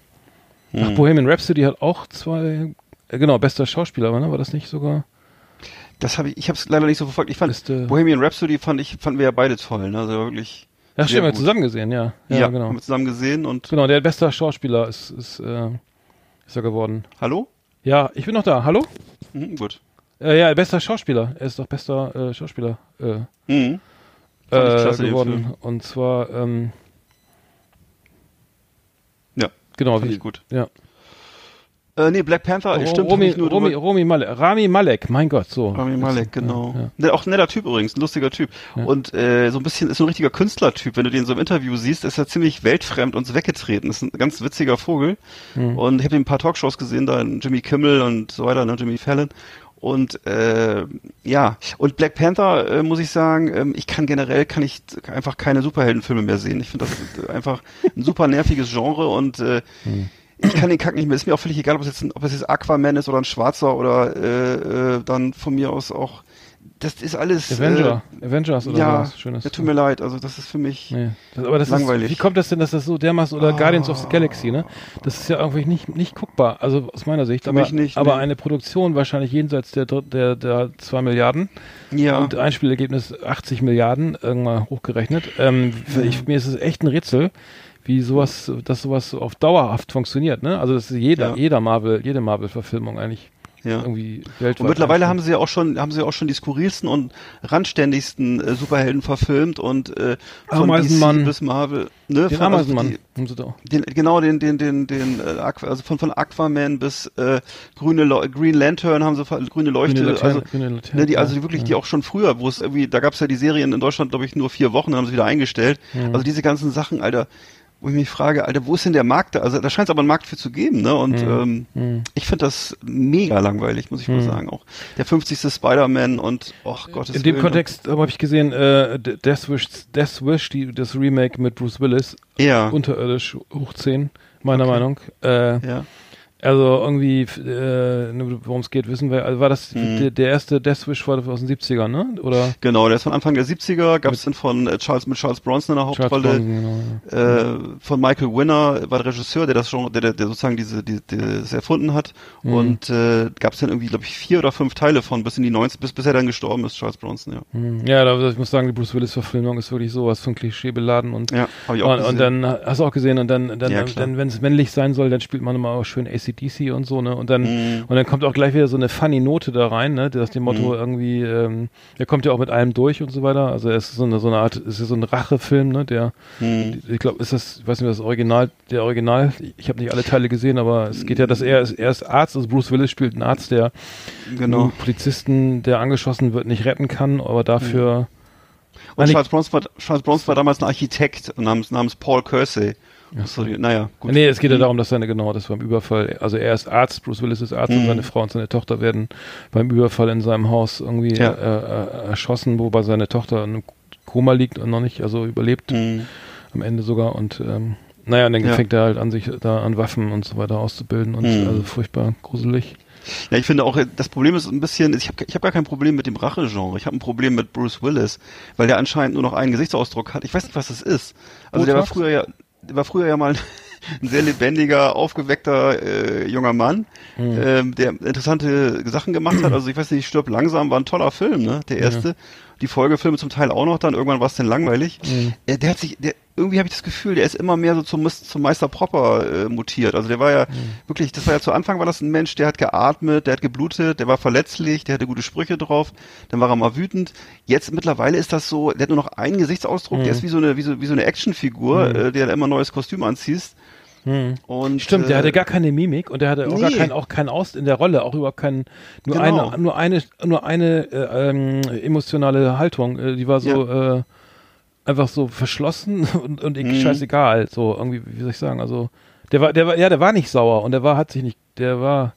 Hm. Ach, Bohemian Rhapsody hat auch zwei, äh, genau, bester Schauspieler, ne? war das nicht sogar? Das habe ich, ich habe es leider nicht so verfolgt. Ich fand Beste, Bohemian Rhapsody fand ich, fanden wir ja beide toll, ne? Also wirklich. Ja, stimmt, wir zusammen gesehen, ja. Ja, ja genau. Haben wir zusammen gesehen und. Genau, der beste Schauspieler ist, ist, äh, ist er geworden. Hallo? Ja, ich bin noch da. Hallo? Mhm, gut. Äh, ja, bester Schauspieler. Er ist doch bester äh, Schauspieler äh, mhm. äh, geworden. Und zwar, ähm, Genau, Fand wie ich gut. Ja. Äh, nee, Black Panther, oh, stimmt. Romy, nur Romy, Romy Malek, Rami Malek, mein Gott, so. Rami Malek, genau. Ja, ja. Ne, auch ein netter Typ übrigens, ein lustiger Typ. Ja. Und äh, so ein bisschen, ist so ein richtiger Künstlertyp. Wenn du den so im Interview siehst, ist er ziemlich weltfremd und so weggetreten. Ist ein ganz witziger Vogel. Mhm. Und ich habe ein paar Talkshows gesehen, da in Jimmy Kimmel und so weiter, ne, Jimmy Fallon. Und äh, ja, und Black Panther äh, muss ich sagen, ähm, ich kann generell kann ich einfach keine Superheldenfilme mehr sehen. Ich finde das einfach ein super nerviges Genre und äh, hm. ich kann den Kack nicht mehr. Ist mir auch völlig egal, ob es jetzt, ob es jetzt Aquaman ist oder ein Schwarzer oder äh, äh, dann von mir aus auch das ist alles. Avenger, äh, Avengers oder ja, was Schönes. Ja, tut mir leid, also das ist für mich nee. das, aber das langweilig. Ist, wie kommt das denn, dass das so dermaßen oder oh. Guardians of the Galaxy, ne? Das ist ja irgendwie nicht, nicht guckbar, also aus meiner Sicht. Für aber, mich nicht, aber nee. eine Produktion wahrscheinlich jenseits der, der, der zwei Milliarden. Ja. Und Einspielergebnis 80 Milliarden, irgendwann hochgerechnet. Ähm, für ich, mir ist es echt ein Rätsel wie sowas, dass sowas auf dauerhaft funktioniert, ne? Also das ist jeder, Ja. jeder Marvel, jede Marvel-Verfilmung eigentlich Ja. irgendwie weltweit. Und mittlerweile haben sie ja auch schon, haben sie auch schon die skurrilsten und randständigsten äh, Superhelden verfilmt und äh, von. DC bis Marvel, ne? den von, also die- haben sie da. Den, genau, den, den, den, den, äh, Aqu also von, von Aquaman bis äh, grüne Green Lantern haben sie ver- grüne Leuchte, Grüne Laterne, also grüne Laterne, ne, die, also ja, die wirklich, ja. die auch schon früher, wo es irgendwie, da gab es ja die Serien in Deutschland, glaube ich, nur vier Wochen, haben sie wieder eingestellt. Mhm. Also diese ganzen Sachen, Alter, wo ich mich frage, Alter, wo ist denn der Markt da? Also da scheint es aber einen Markt für zu geben, ne? Und Mhm. ähm, ich finde das mega langweilig, muss ich mal sagen. Auch der 50. Spider-Man und, ach Gott, In dem Kontext habe ich gesehen, äh, Death Wish, Death Wish die, das Remake mit Bruce Willis, ja, unterirdisch hoch 10, meiner Meinung. Äh, ja. Also irgendwie, äh, nur worum es geht, wissen wir. Also war das Mhm. der, der erste Death Wish war aus den 70ern, ne? Oder Genau, der ist von Anfang der 70er, gab es den von äh, Charles mit Charles Bronson in der Hauptrolle. Bronson, genau, ja. äh, von Michael Winner war der Regisseur, der das Genre, der, der, sozusagen diese, die, die, das erfunden hat. Mhm. Und äh, gab es dann irgendwie, glaube ich, vier oder fünf Teile von bis in die 90 bis bis er dann gestorben ist, Charles Bronson, ja. Hm. Ja, da, ich muss sagen, die Bruce Willis-Verfilmung ist wirklich sowas von Klischee beladen und Ja, habe ich auch und, gesehen. und dann hast du auch gesehen und dann dann, Ja, dann wenn es männlich sein soll, dann spielt man immer auch schön ACDC und so ne und dann Mhm. und dann kommt auch gleich wieder so eine funny Note da rein, ne, das dem Motto Mhm. irgendwie, ähm, der kommt ja auch mit allem durch und so weiter. Also es ist so eine so eine Art, es ist so ein Rachefilm, ne, der Hm. ich glaube, ist das, ich weiß nicht, das Original, der Original, ich habe nicht alle Teile gesehen, aber es geht ja, dass er ist, er ist Arzt, also Bruce Willis spielt einen Arzt, der Genau. einen Polizisten, der angeschossen wird, nicht retten kann, aber dafür Und Nein, Charles Bronson, war, Charles Bronson war damals ein Architekt namens, namens Paul Kersey. So, die- naja, gut. Nee, es geht ja Mhm. darum, dass seine, genau, das beim Überfall, also er ist Arzt, Bruce Willis ist Arzt und Mhm. seine Frau und seine Tochter werden beim Überfall in seinem Haus irgendwie Ja. äh, äh, erschossen, wobei seine Tochter in einem Koma liegt und noch nicht, also überlebt, Hm. am Ende sogar und ähm, naja, und dann Ja. fängt er halt an, sich da an Waffen und so weiter auszubilden und Mhm. also furchtbar gruselig. Ja, ich finde auch, das Problem ist ein bisschen, ich habe ich hab gar kein Problem mit dem Rache-Genre. Ich habe ein Problem mit Bruce Willis, weil der anscheinend nur noch einen Gesichtsausdruck hat. Ich weiß nicht, was das ist. Also der war Botox? früher ja, war früher ja mal *laughs* ein sehr lebendiger, aufgeweckter äh, junger Mann, ähm, der interessante Sachen gemacht hat. Also ich weiß nicht, Stirb langsam war ein toller Film, ne? Der erste. Die Folgefilme zum Teil auch noch, dann irgendwann war es dann langweilig. Äh, der hat sich, der, irgendwie habe ich das Gefühl, der ist immer mehr so zum, zum Meister Propper äh, mutiert. Also der war ja wirklich, das war ja zu Anfang war das ein Mensch, der hat geatmet, der hat geblutet, der war verletzlich, der hatte gute Sprüche drauf, dann war er mal wütend. Jetzt mittlerweile ist das so, der hat nur noch einen Gesichtsausdruck, der ist wie so eine, wie so, wie so eine Actionfigur, äh, der immer neues Kostüm anziehst. Und, Stimmt, der äh, hatte gar keine Mimik und der hatte auch gar nee. kein, auch kein Aus in der Rolle, auch überhaupt kein, nur Genau. eine, nur eine, nur eine äh, ähm, emotionale Haltung. Äh, die war so äh, einfach so verschlossen *laughs* und, und irgendwie Mhm. scheißegal. So irgendwie, wie soll ich sagen? Also der war, der war, ja, der war nicht sauer und der war, hat sich nicht, der war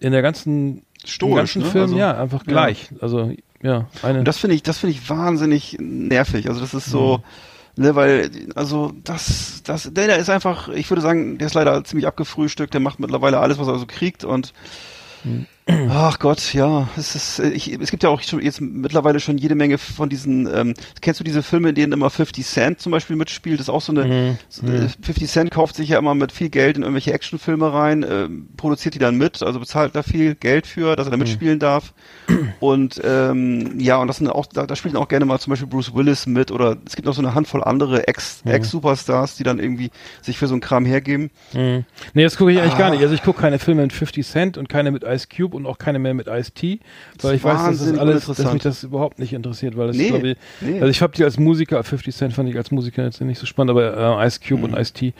in der ganzen, Stoisch, im ganzen ne? Film Also, ja einfach ja. gleich. Also ja, eine. Und das finde ich, das finde ich wahnsinnig nervig. Also das ist so, ne, weil, also das, das, der, der ist einfach, ich würde sagen, der ist leider ziemlich abgefrühstückt, der macht mittlerweile alles, was er so kriegt und Ach Gott, ja, es ist, äh, ich, es gibt ja auch schon jetzt mittlerweile schon jede Menge von diesen, ähm, kennst du diese Filme, in denen immer 50 Cent zum Beispiel mitspielt? Das ist auch so eine, so, äh, 50 Cent kauft sich ja immer mit viel Geld in irgendwelche Actionfilme rein, ähm, produziert die dann mit, also bezahlt da viel Geld für, dass er da mitspielen darf. Und ähm, ja, und das sind auch, da, da spielt auch gerne mal zum Beispiel Bruce Willis mit oder es gibt noch so eine Handvoll andere Ex, Ex-Superstars, die dann irgendwie sich für so einen Kram hergeben. Mhm. Nee, das gucke ich eigentlich gar Ah. nicht. Also ich gucke keine Filme mit 50 Cent und keine mit Ice Cube und auch keine mehr mit Ice T, weil ich weiß, dass das alles, dass mich das überhaupt nicht interessiert, weil das Nee, glaube ich, nee. also ich habe die als Musiker, 50 Cent fand ich als Musiker jetzt nicht so spannend, aber äh, Ice Cube Mhm. und Ice T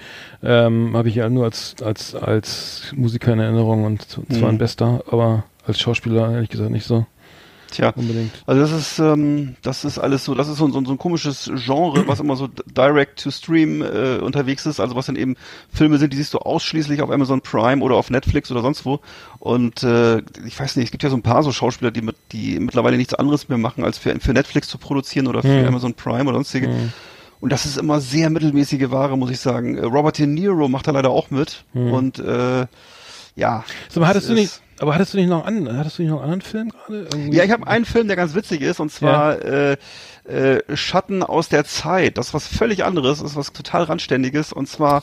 ähm, habe ich ja nur als als als Musiker in Erinnerung und zwar Mhm. ein bester, aber als Schauspieler ehrlich gesagt nicht so Tja. unbedingt. Also das ist, ähm, das ist alles so, das ist so, so, so ein komisches Genre, was immer so direct to stream äh, unterwegs ist, also was dann eben Filme sind, die siehst du ausschließlich auf Amazon Prime oder auf Netflix oder sonst wo. Und äh, ich weiß nicht, es gibt ja so ein paar so Schauspieler, die mit, die mittlerweile nichts anderes mehr machen, als für, für Netflix zu produzieren oder für Mhm. Amazon Prime oder sonstige. Und das ist immer sehr mittelmäßige Ware, muss ich sagen. Robert De Niro macht da leider auch mit. Und äh, ja. So, hattest du nicht, Aber hattest du nicht noch einen, hattest du nicht noch einen anderen Film gerade? Ja, ich habe einen Film, der ganz witzig ist, und zwar ja. äh, äh, Schatten aus der Zeit. Das ist was völlig anderes, das ist was total randständiges, und zwar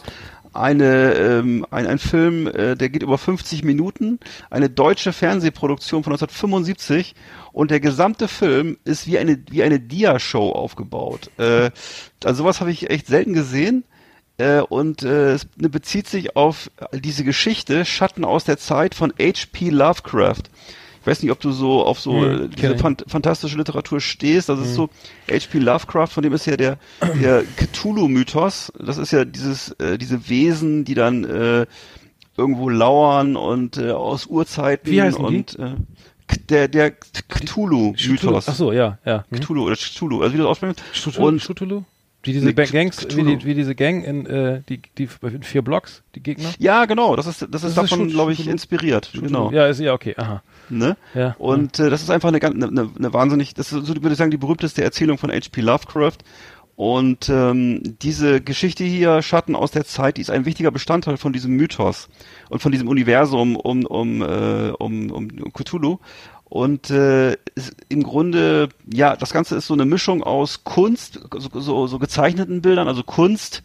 eine ähm, ein, ein Film, äh, der geht über 50 Minuten, eine deutsche Fernsehproduktion von 1975 und der gesamte Film ist wie eine wie eine Dia-Show aufgebaut. Äh, also sowas habe ich echt selten gesehen. Äh, und äh, es bezieht sich auf diese Geschichte Schatten aus der Zeit von H.P. Lovecraft. Ich weiß nicht, ob du so auf so hm, diese fant fantastische Literatur stehst. Das hm. ist so H.P. Lovecraft, von dem ist ja der, der *clears throat* Cthulhu-Mythos. Das ist ja dieses, äh, diese Wesen, die dann äh, irgendwo lauern und äh, aus Urzeiten Wie heißen und die? Äh, der der Cthulhu-Mythos. Ach so, ja, ja. Hm. Cthulhu oder Cthulhu, also wie das aussprechen. Und Cthulhu? Wie diese nee, Gangs, wie, die, wie diese Gang in äh, die, die in vier Blocks, die Gegner? Ja, genau, das ist das, das ist davon, glaube ich, inspiriert. Genau. Ja, ist ja okay, aha. Ne? Ja, und ja. Äh, das ist einfach eine, eine, eine wahnsinnig, das ist so, würde ich sagen, die berühmteste Erzählung von H.P. Lovecraft. Und ähm, diese Geschichte hier, Schatten aus der Zeit, die ist ein wichtiger Bestandteil von diesem Mythos und von diesem Universum um, um, äh, um, um Cthulhu. Und äh, im Grunde, ja, das Ganze ist so eine Mischung aus Kunst, so, so, so gezeichneten Bildern, also Kunst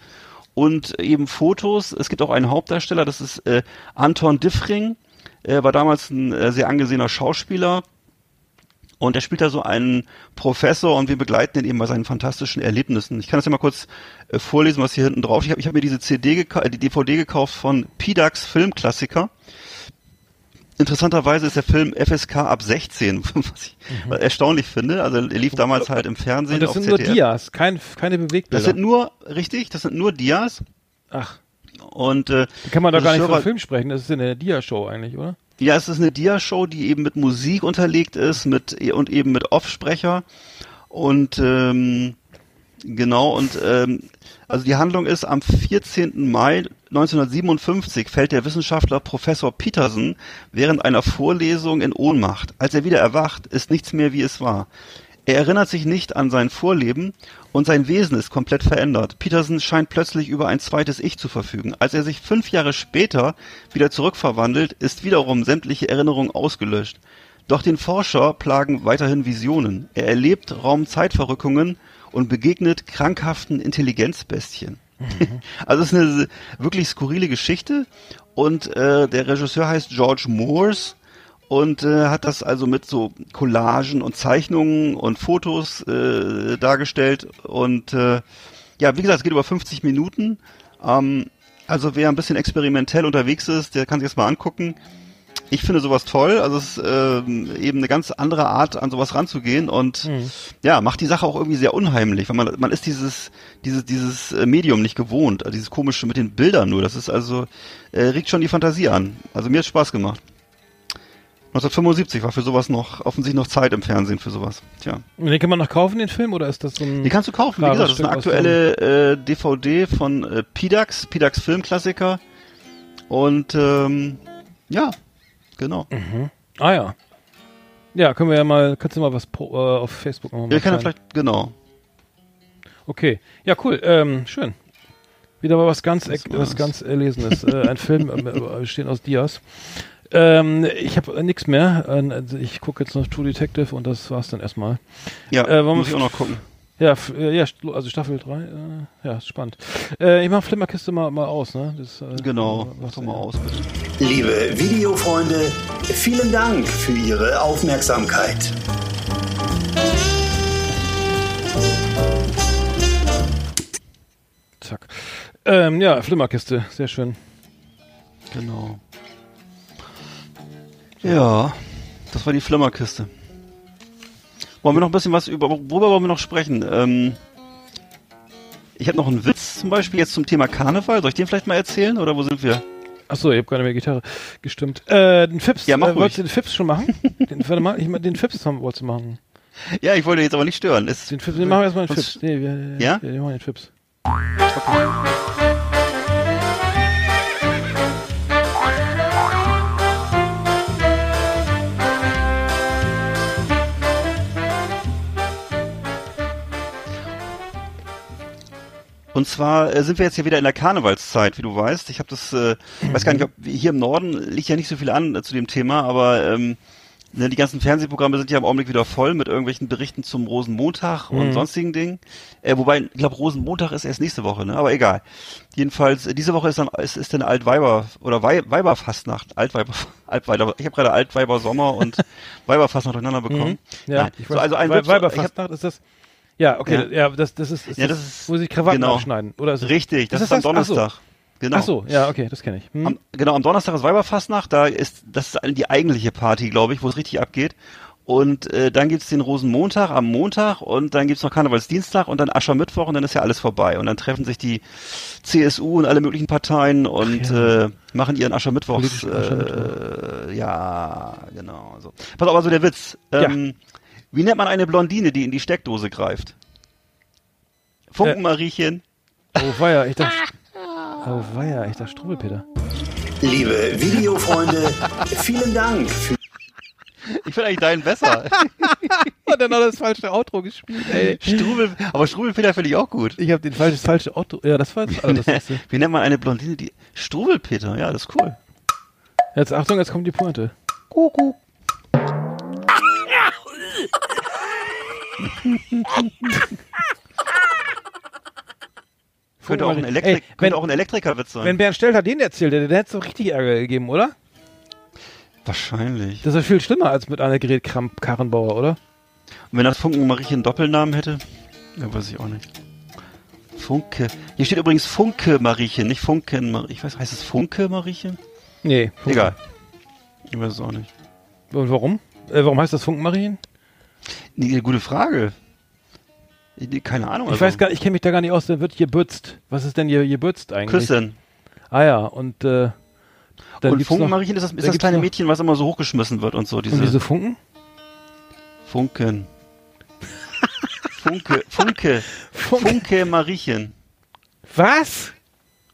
und eben Fotos. Es gibt auch einen Hauptdarsteller, das ist äh, Anton Diffring. Er war damals ein äh, sehr angesehener Schauspieler. Und er spielt da so einen Professor und wir begleiten ihn eben bei seinen fantastischen Erlebnissen. Ich kann das ja mal kurz äh, vorlesen, was hier hinten drauf steht. Ich habe hab mir diese CD, die DVD gekauft von PDAX Filmklassiker. Interessanterweise ist der Film FSK ab 16, *laughs* was ich mhm. erstaunlich finde. Also er lief damals halt im Fernsehen. Und das sind ZDF. nur Dias, kein, keine Bewegtbilder. Das sind nur, richtig, das sind nur Dias. Ach. Und äh, da kann man doch gar nicht von Film sprechen, das ist eine Dia-Show eigentlich, oder? Ja, es ist eine Dia-Show, die eben mit Musik unterlegt ist mit und eben mit Off-Sprecher. Und ähm, genau, und ähm, also die Handlung ist, am 14. Mai 1957 fällt der Wissenschaftler Professor Peterson während einer Vorlesung in Ohnmacht. Als er wieder erwacht, ist nichts mehr wie es war. Er erinnert sich nicht an sein Vorleben und sein Wesen ist komplett verändert. Peterson scheint plötzlich über ein zweites Ich zu verfügen. Als er sich fünf Jahre später wieder zurückverwandelt, ist wiederum sämtliche Erinnerung ausgelöscht. Doch den Forscher plagen weiterhin Visionen. Er erlebt Raum-Zeitverrückungen und begegnet krankhaften Intelligenzbestien. *laughs* Also es ist eine wirklich skurrile Geschichte und äh, der Regisseur heißt George Moores und äh, hat das also mit so Collagen und Zeichnungen und Fotos äh, dargestellt und äh, ja, wie gesagt, es geht über 50 Minuten. Ähm, also wer ein bisschen experimentell unterwegs ist, der kann sich das mal angucken ich finde sowas toll. Also es ist äh, eben eine ganz andere Art, an sowas ranzugehen und mhm. ja, macht die Sache auch irgendwie sehr unheimlich, weil man man ist dieses dieses dieses äh, Medium nicht gewohnt, also dieses komische mit den Bildern nur. Das ist also äh, regt schon die Fantasie an. Also mir hat Spaß gemacht. 1975 war für sowas noch offensichtlich noch Zeit im Fernsehen für sowas. Tja. Den kann man noch kaufen, den Film, oder ist das so ein. Den kannst du kaufen, wie gesagt, das ist eine aktuelle äh, DVD von äh, Pidax, Pidax Filmklassiker. Und ähm, ja, Genau. Mhm. Ah ja. Ja, können wir ja mal, kannst du mal was pro, äh, auf Facebook machen? Ja, kann ja vielleicht, genau. Okay. Ja, cool. Ähm, schön. Wieder mal was ganz, was, was ganz Erlesenes. äh, ein Film *laughs* äh, bestehend aus Dias. Ähm, ich habe äh, nichts mehr. Äh, ich gucke jetzt noch True Detective und das war's dann erstmal. Ja, äh, muss ich auch noch gucken. Ja, äh, ja, also Staffel 3, äh, ja, spannend. Äh, ich mach Flimmerkiste mal, mal aus, ne? Das, äh, genau, mach doch mal aus, bitte. Liebe Videofreunde, vielen Dank für Ihre Aufmerksamkeit. Zack. Ähm, ja, Flimmerkiste, sehr schön. Genau. Ja, das war die Flimmerkiste. Wollen wir noch ein bisschen was über, worüber wollen wir noch sprechen? Ähm, ich habe noch einen Witz zum Beispiel jetzt zum Thema Karneval. Soll ich den vielleicht mal erzählen oder wo sind wir? Achso, ich habe keine mehr Gitarre gestimmt. Äh, den Fips, ja, mach äh, wolltest du den Fips schon machen? *laughs* den, warte mal, ich, den Fips haben, wolltest du machen. Ja, ich wollte jetzt aber nicht stören. Es, den Fips, den machen wir erstmal den Fips. Nee, wir, ja? Wir, wir machen den Fips. Okay. Und zwar äh, sind wir jetzt hier wieder in der Karnevalszeit, wie du weißt. Ich habe das, äh, mhm. weiß gar nicht, ob hier im Norden liegt ja nicht so viel an äh, zu dem Thema, aber ähm, ne, die ganzen Fernsehprogramme sind ja im Augenblick wieder voll mit irgendwelchen Berichten zum Rosenmontag mhm. und sonstigen Dingen. Äh, wobei, ich glaube, Rosenmontag ist erst nächste Woche, ne? Aber egal. Jedenfalls, äh, diese Woche ist dann ist, ist dann Altweiber oder Wei Weiberfastnacht. Altweiber, *laughs* Altweiber. Ich habe gerade Altweiber Sommer und *laughs* Weiberfastnacht durcheinander bekommen. Mhm. Ja, Nein. So, also ein Weiberfastnacht ist das. Ja, okay, ja, ja das, das ist, ist ja, das ist, wo sich Krawatten genau. abschneiden. Oder ist Richtig, das, ist, ist am Donnerstag. So. Genau. Ach so, ja, okay, das kenne ich. Hm. Am, genau, am Donnerstag ist Weiberfastnacht, da ist, das ist die eigentliche Party, glaube ich, wo es richtig abgeht. Und äh, dann gibt's den Rosenmontag am Montag und dann gibt's noch Karnevalsdienstag und dann Aschermittwoch und dann ist ja alles vorbei. Und dann treffen sich die CSU und alle möglichen Parteien und ja. äh, machen ihren Aschermittwochs. Äh, ja, genau. So. Pass auf, also der Witz. Ähm, ja. Wie nennt man eine Blondine, die in die Steckdose greift? Funkenmariechen. Äh, oh weia, ich dachte, oh weia, ich dachte Strubbelpeter. Liebe Videofreunde, vielen Dank für ich finde eigentlich deinen besser. *laughs* Hat er noch das falsche Outro gespielt, ey. Strubel, aber Strubelpeter finde ich auch gut. Ich habe den falsches falsche Outro. Ja, das war das, *laughs* also das Wie nennt man eine Blondine, die Strubelpeter? Ja, das ist cool. Jetzt Achtung, jetzt kommt die Pointe. Kuckuck. *laughs* könnte auch ein, Elektrik Ey, könnte auch ein Elektrikerwitz sein. Wenn Bernd Stelter den erzählt hätte, der hätte es doch richtig Ärger gegeben, oder? Wahrscheinlich. Das ist viel schlimmer als mit Annegret Kramp-Karrenbauer, oder? Und wenn das Funken Mariechen einen Doppelnamen hätte? Ja, weiß ich auch nicht. Funke. Hier steht übrigens Funke Mariechen, nicht Funken Mariechen. Ich weiß, heißt es Funke Mariechen? Nee. Funke. Egal. Ich weiß es auch nicht. Und warum? Äh, warum heißt das Funken Mariechen? Nee, gute Frage. Keine Ahnung. Ich also. weiß gar ich kenne mich da gar nicht aus, dann wird gebürzt. Was ist denn hier gebürzt eigentlich? Küssen. Ah ja, und äh, dann und Funkenmariechen ist das, ist das kleine Mädchen, was immer so hochgeschmissen wird und so. Diese, und diese Funken? Funken. Funke, Funke, *laughs* Funke, Funke Mariechen. Was?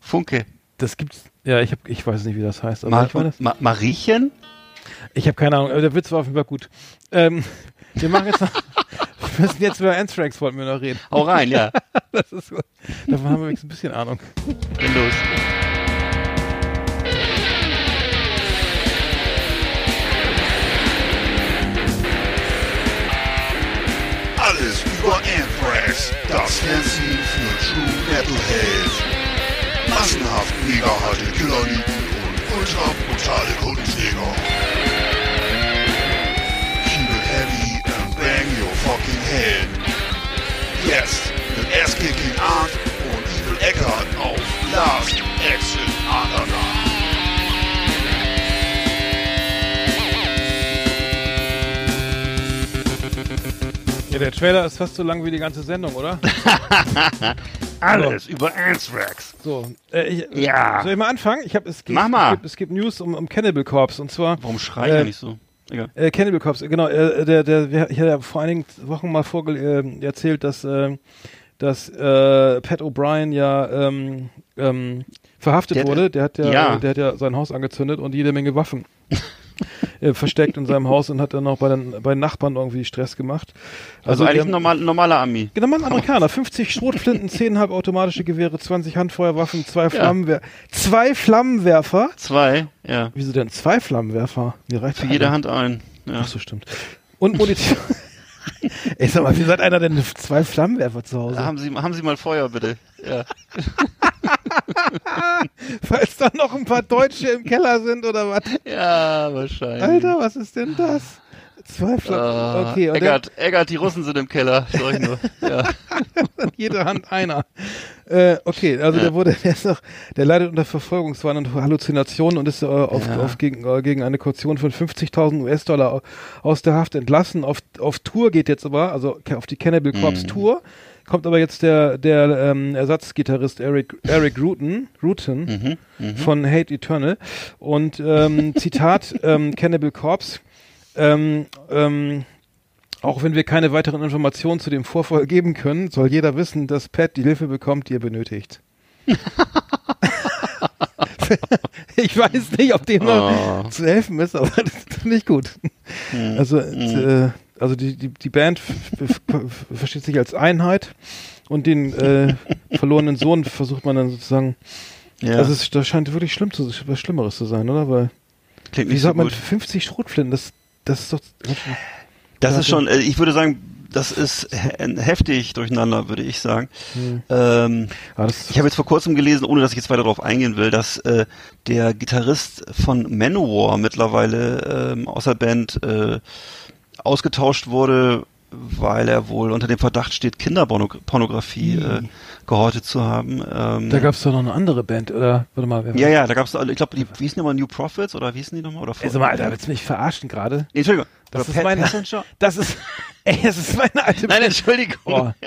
Funke. Das gibt's. Ja, ich hab, ich weiß nicht, wie das heißt. Aber Ma ich Ma Mariechen? Ich habe keine Ahnung. Der Witz war auf jeden Fall gut. Ähm, wir machen jetzt noch. *laughs* wir müssen jetzt über Anthrax wollten wir noch reden. Hau rein, ja. *laughs* das ist gut. Davon haben wir wenigstens ein bisschen Ahnung. Bin los. Alles über Anthrax, das Fernsehen für True Metalheads. Massenhaft mega harte Killerlieben und ultra brutale Kundenträger. Fucking head. Jetzt mit Ass-Kicking Art und Evil Eckart auf Last Exit Underground. Ja, der Trailer ist fast so lang wie die ganze Sendung, oder? *laughs* Alles so. über Anthrax. So, äh, ich, ja. Soll ich mal anfangen? Ich hab, es gibt, Mach mal. Es gibt, es gibt News um, um Cannibal Corpse und zwar. Warum schreien äh, nicht so? Egal. Äh, Cannibal Corpse, genau. Äh, der, der, ich hatte ja vor einigen Wochen mal vorge äh, erzählt, dass, äh, dass äh, Pat O'Brien ja ähm, ähm, verhaftet der, wurde. Der hat ja, ja, der hat ja sein Haus angezündet und jede Menge Waffen. *laughs* äh, versteckt in seinem Haus und hat dann noch bei den, bei Nachbarn irgendwie Stress gemacht. Also, also eigentlich ein normal, normaler Ami. Genau, ein Amerikaner. 50 Schrotflinten, 10 automatische Gewehre, 20 Handfeuerwaffen, zwei Flammenwerfer. Ja. Zwei Flammenwerfer? Zwei, ja. Wieso denn zwei Flammenwerfer? Mir reicht Für jede Hand ein. Ja. Ach so, stimmt. Und Munition. *laughs* Ich sag mal, wie hat einer denn zwei Flammenwerfer zu Hause? Haben Sie, haben Sie mal Feuer, bitte. Ja. *laughs* Falls da noch ein paar Deutsche im Keller sind oder was? Ja, wahrscheinlich. Alter, was ist denn das? Zwei Flammen. Uh, okay, Eggert, Eggert, die Russen sind im Keller, sag ich nur. *laughs* Ja. Jede Hand einer. Äh, okay, also ja. der wurde, *laughs* der ist noch, der leidet unter Verfolgungswahn und Halluzinationen und ist äh, auf, ja. auf gegen, äh, gegen eine Kaution von 50.000 US-Dollar aus der Haft entlassen. Auf, auf Tour geht jetzt aber, also auf die Cannibal Corpse mhm. Tour kommt aber jetzt der, der ähm, Ersatzgitarrist Eric, Eric Rutan, Rutan mhm, mh. von Hate Eternal. Und ähm, Zitat ähm, Cannibal Corpse. Ähm, ähm, auch wenn wir keine weiteren Informationen zu dem Vorfall geben können, soll jeder wissen, dass Pat die Hilfe bekommt, die er benötigt. *laughs* ich weiß nicht, ob dem noch oh. zu helfen ist, aber das ist nicht gut. Mhm. Also, mhm. Äh, also die, die, die Band versteht sich als Einheit und den äh, *laughs* verlorenen Sohn versucht man dann sozusagen. Ja. Also es, das scheint wirklich schlimm zu, was Schlimmeres zu sein, oder? Weil Klingt wie nicht so sagt man gut. 50 Schrotflinten? Das, das ist doch. Das ist schon, äh, ich würde sagen, das ist he- heftig durcheinander, würde ich sagen. Ähm, Ah, das, ich habe jetzt vor kurzem gelesen, ohne dass ich jetzt weiter darauf eingehen will, dass äh, der Gitarrist von Manowar mittlerweile ähm, aus der Band äh, ausgetauscht wurde, weil er wohl unter dem Verdacht steht, Kinderpornografie äh, gehortet zu haben. Ähm, da gab es doch noch eine andere Band, oder? Warte mal, wer war ja, ja, da gab es, ich glaube, wie hießen die nochmal New Prophets oder wie hießen die nochmal? Oder Ey, sag mal, Alter, willst du mich verarschen gerade? Nee, Entschuldigung. Das ist meine- Passenger? Das ist. *laughs* Ey, das ist meine alte Nein, Entschuldigung. Oh. *laughs*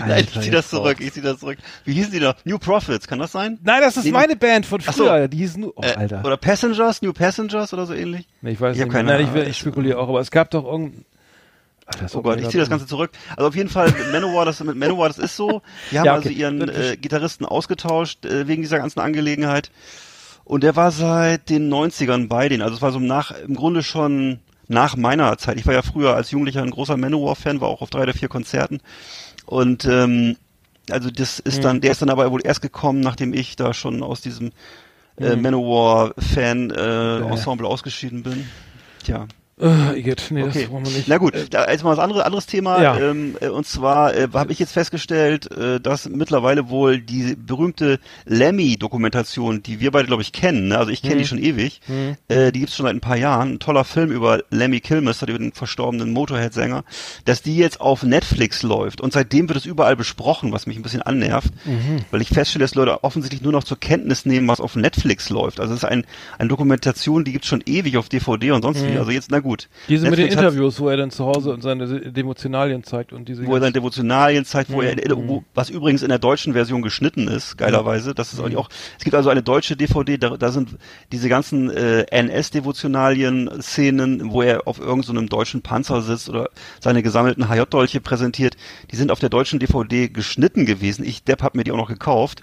Nein, ich zieh das zurück, ich zieh das zurück. Wie hießen die noch? New Prophets, kann das sein? Nein, das ist Nee, meine Band von Ach so. früher. Die hießen nur. Oh, Äh, Alter. Oder Passengers, New Passengers oder so ähnlich? Nee, ich weiß Ich nicht. keine Nein, ich, ich spekuliere auch, aber es gab doch irgendein. Das Oh Gott, ich ziehe das. Ganze zurück. Also auf jeden Fall, Manowar, das mit Manowar, das ist so. Die haben Ja, also okay. ihren Das- äh, Gitarristen ausgetauscht äh, wegen dieser ganzen Angelegenheit. Und der war seit den 90ern bei denen. Also es war so nach, im Grunde schon nach meiner Zeit. Ich war ja früher als Jugendlicher ein großer Manowar-Fan, war auch auf drei oder vier Konzerten. Und ähm, also das ist dann, der ist dann aber wohl erst gekommen, nachdem ich da schon aus diesem äh, Manowar-Fan-Ensemble ausgeschieden bin. Tja. Äh, Igitt, nee, Okay. das wollen wir nicht. Na gut, da jetzt mal was anderes, anderes Thema. Ja. Ähm, äh, und zwar äh, habe ich jetzt festgestellt, äh, dass mittlerweile wohl die berühmte Lemmy-Dokumentation, die wir beide, glaube ich, kennen, ne? also ich kenne Mhm. die schon ewig, äh, die gibt's schon seit ein paar Jahren, ein toller Film über Lemmy Kilmister, über den verstorbenen Motorhead-Sänger, dass die jetzt auf Netflix läuft. Und seitdem wird es überall besprochen, was mich ein bisschen annervt, Mhm. weil ich feststelle, dass Leute offensichtlich nur noch zur Kenntnis nehmen, was auf Netflix läuft. Also es ist ein, eine Dokumentation, die gibt's schon ewig auf DVD und sonst wie. Also jetzt, na gut. Mhm. Diese mit den Netflix Interviews, wo er dann zu Hause und seine Devotionalien zeigt und diese. wo er seine Devotionalien zeigt, wo er, Mhm. wo, was übrigens in der deutschen Version geschnitten ist, geilerweise. Das ist auch, es gibt also eine deutsche DVD, da, da sind diese ganzen äh, NS-Devotionalien-Szenen, wo er auf irgendeinem so deutschen Panzer sitzt oder seine gesammelten HJ-Dolche präsentiert, die sind auf der deutschen DVD geschnitten gewesen. Ich, Depp, hab mir die auch noch gekauft.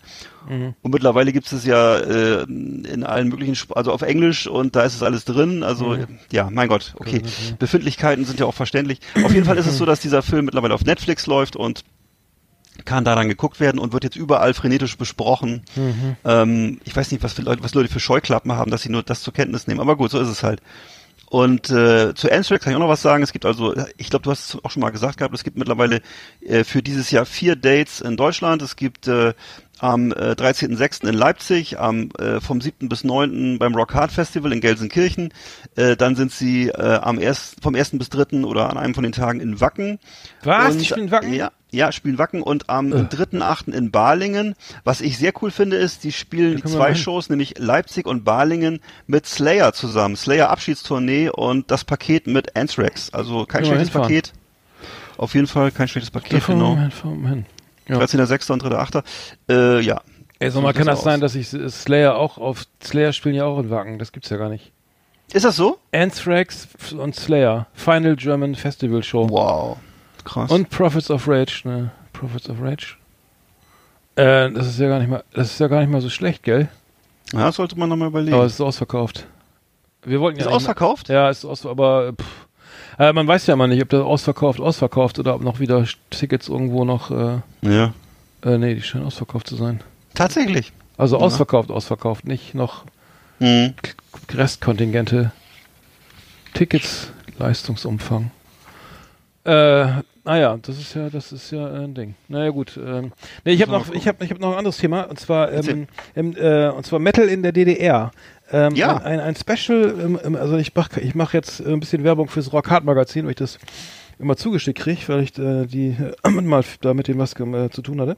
Und mittlerweile gibt es ja äh, in allen möglichen, Sp also auf Englisch und da ist es alles drin. Also ja, mein Gott, okay. Befindlichkeiten sind ja auch verständlich. Auf jeden Fall ist es so, dass dieser Film mittlerweile auf Netflix läuft und kann da dann geguckt werden und wird jetzt überall frenetisch besprochen. Ähm, ich weiß nicht, was, für Leute, was Leute für Scheuklappen haben, dass sie nur das zur Kenntnis nehmen. Aber gut, so ist es halt. Und äh, zu Anthrax kann ich auch noch was sagen. Es gibt also, ich glaube, du hast es auch schon mal gesagt gehabt, es gibt mittlerweile äh, für dieses Jahr vier Dates in Deutschland. Es gibt äh, am äh, 13.06. in Leipzig, am äh, vom 7. bis 9. beim Rock Hard Festival in Gelsenkirchen. Äh, dann sind sie äh, am 1. vom 1. bis 3. oder an einem von den Tagen in Wacken. Was? Und, Die spielen Wacken? Ja, ja, spielen Wacken und am 3.8. in Balingen. Was ich sehr cool finde, ist, die spielen Da die zwei. Shows, nämlich Leipzig und Balingen mit Slayer zusammen. Slayer Abschiedstournee und das Paket mit Anthrax. Also kein schlechtes hinfahren. Paket. Auf jeden Fall kein schlechtes Da Paket, wir genau. hin, hin. Ja. 13.6. und 3.8. Äh, ja. Ey, So sag mal, kann das das sein, dass ich Slayer auch auf Slayer spielen ja auch in Wacken? Das gibt's ja gar nicht. Ist das so? Anthrax und Slayer, Final German Festival Show. Wow. Krass. Und Prophets of Rage, ne? Prophets of Rage. Äh, das ist ja gar nicht mal, das ist ja gar nicht mal so schlecht, gell? ja, das sollte man nochmal überlegen. Aber es ist ausverkauft. Wir wollten ist ja ausverkauft? Mal, ja, ist aus, aber pff, äh, man weiß ja immer nicht, ob das ausverkauft, ausverkauft oder ob noch wieder Tickets irgendwo noch. Äh, Ja. äh, nee, die scheinen ausverkauft zu sein. Tatsächlich. Also Ja. ausverkauft, ausverkauft, nicht noch Mhm. Restkontingente. Tickets, Leistungsumfang. Äh, naja, das ist ja, das ist ja ein Ding. Naja gut. Ähm, nee, ich habe noch, ich habe, ich habe noch ein anderes Thema und zwar, ähm, ähm, äh, und zwar Metal in der DDR. Ähm, Ja. Ein, ein, Special. Ähm, ähm, also ich mache, ich mache jetzt äh, ein bisschen Werbung fürs Rock Hard Magazin, weil ich das immer zugeschickt kriege, weil ich äh, die äh, mal da mit dem was äh, zu tun hatte.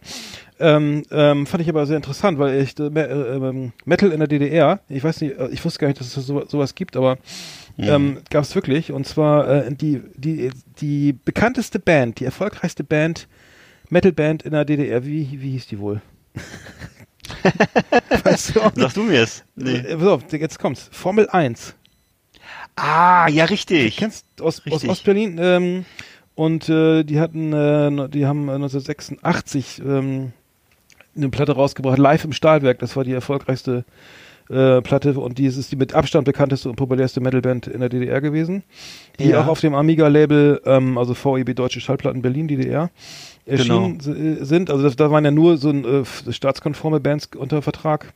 Ähm, ähm, fand ich aber sehr interessant, weil ich äh, äh, ähm, Metal in der DDR, ich weiß nicht, äh, ich wusste gar nicht, dass es so, sowas gibt, aber ähm, gab es wirklich. Und zwar äh, die, die, die bekannteste Band, die erfolgreichste Band, Metal-Band in der DDR, wie, wie hieß die wohl? *laughs* weißt du auch? Sagst du mir es? Nee. Äh, pass auf, jetzt kommt's. Formel 1. Ah, ja, richtig. Kennst du aus, aus Richtig. Ostberlin? Ähm, und äh, die hatten, äh, die haben äh, 1986 ähm, eine Platte rausgebracht, live im Stahlwerk. Das war die erfolgreichste äh, Platte und die ist die mit Abstand bekannteste und populärste Metalband in der DDR gewesen, die Ja. auch auf dem Amiga-Label, ähm, also VEB Deutsche Schallplatten Berlin DDR, erschienen si- sind. Also das, da waren ja nur so ein, äh, staatskonforme Bands unter Vertrag.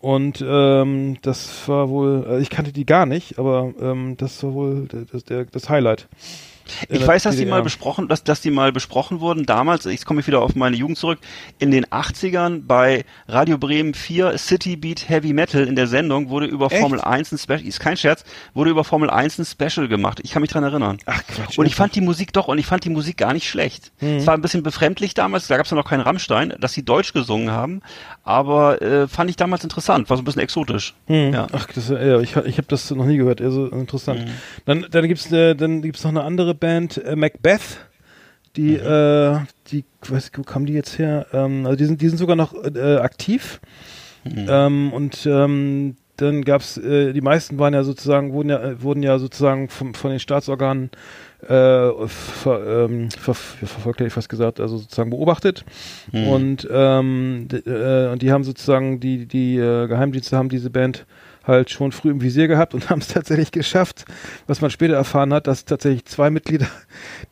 Und ähm, das war wohl, äh, ich kannte die gar nicht, aber ähm, das war wohl das, der, das Highlight. Ich weiß, dass die DDR. mal besprochen, dass, dass die mal besprochen wurden damals, ich komme wieder auf meine Jugend zurück, in den 80ern bei Radio Bremen 4 City Beat Heavy Metal in der Sendung wurde über Echt? Formel 1 ein Special, ist kein Scherz, wurde über Formel 1 ein Special gemacht. Ich kann mich dran erinnern. Ach Quatsch. Und ich fand die Musik doch, und ich fand die Musik gar nicht schlecht. Mhm. Es war ein bisschen befremdlich damals, da gab es ja noch keinen Rammstein, dass sie Deutsch gesungen haben, aber äh, fand ich damals interessant, war so ein bisschen exotisch. Hm. Ja. Ach, das, ja, ich, ich habe das noch nie gehört. Also interessant. Mhm. Dann, dann gibt's äh, dann gibt's noch eine andere Band, äh, Macbeth. Die, Mhm. äh, die, weiß ich, wo kamen die jetzt her? Ähm, also die sind, die sind sogar noch äh, aktiv. Mhm. Ähm, und ähm, dann gab's, äh, die meisten waren ja sozusagen, wurden ja, äh, wurden ja sozusagen vom, von den Staatsorganen äh, ver, ähm, ver, verfolgt, hätte ich fast gesagt, also sozusagen beobachtet. Mhm. Und, ähm, äh, und die haben sozusagen, die, die äh, Geheimdienste haben diese Band halt schon früh im Visier gehabt und *laughs* haben es tatsächlich geschafft, was man später erfahren hat, dass tatsächlich zwei Mitglieder,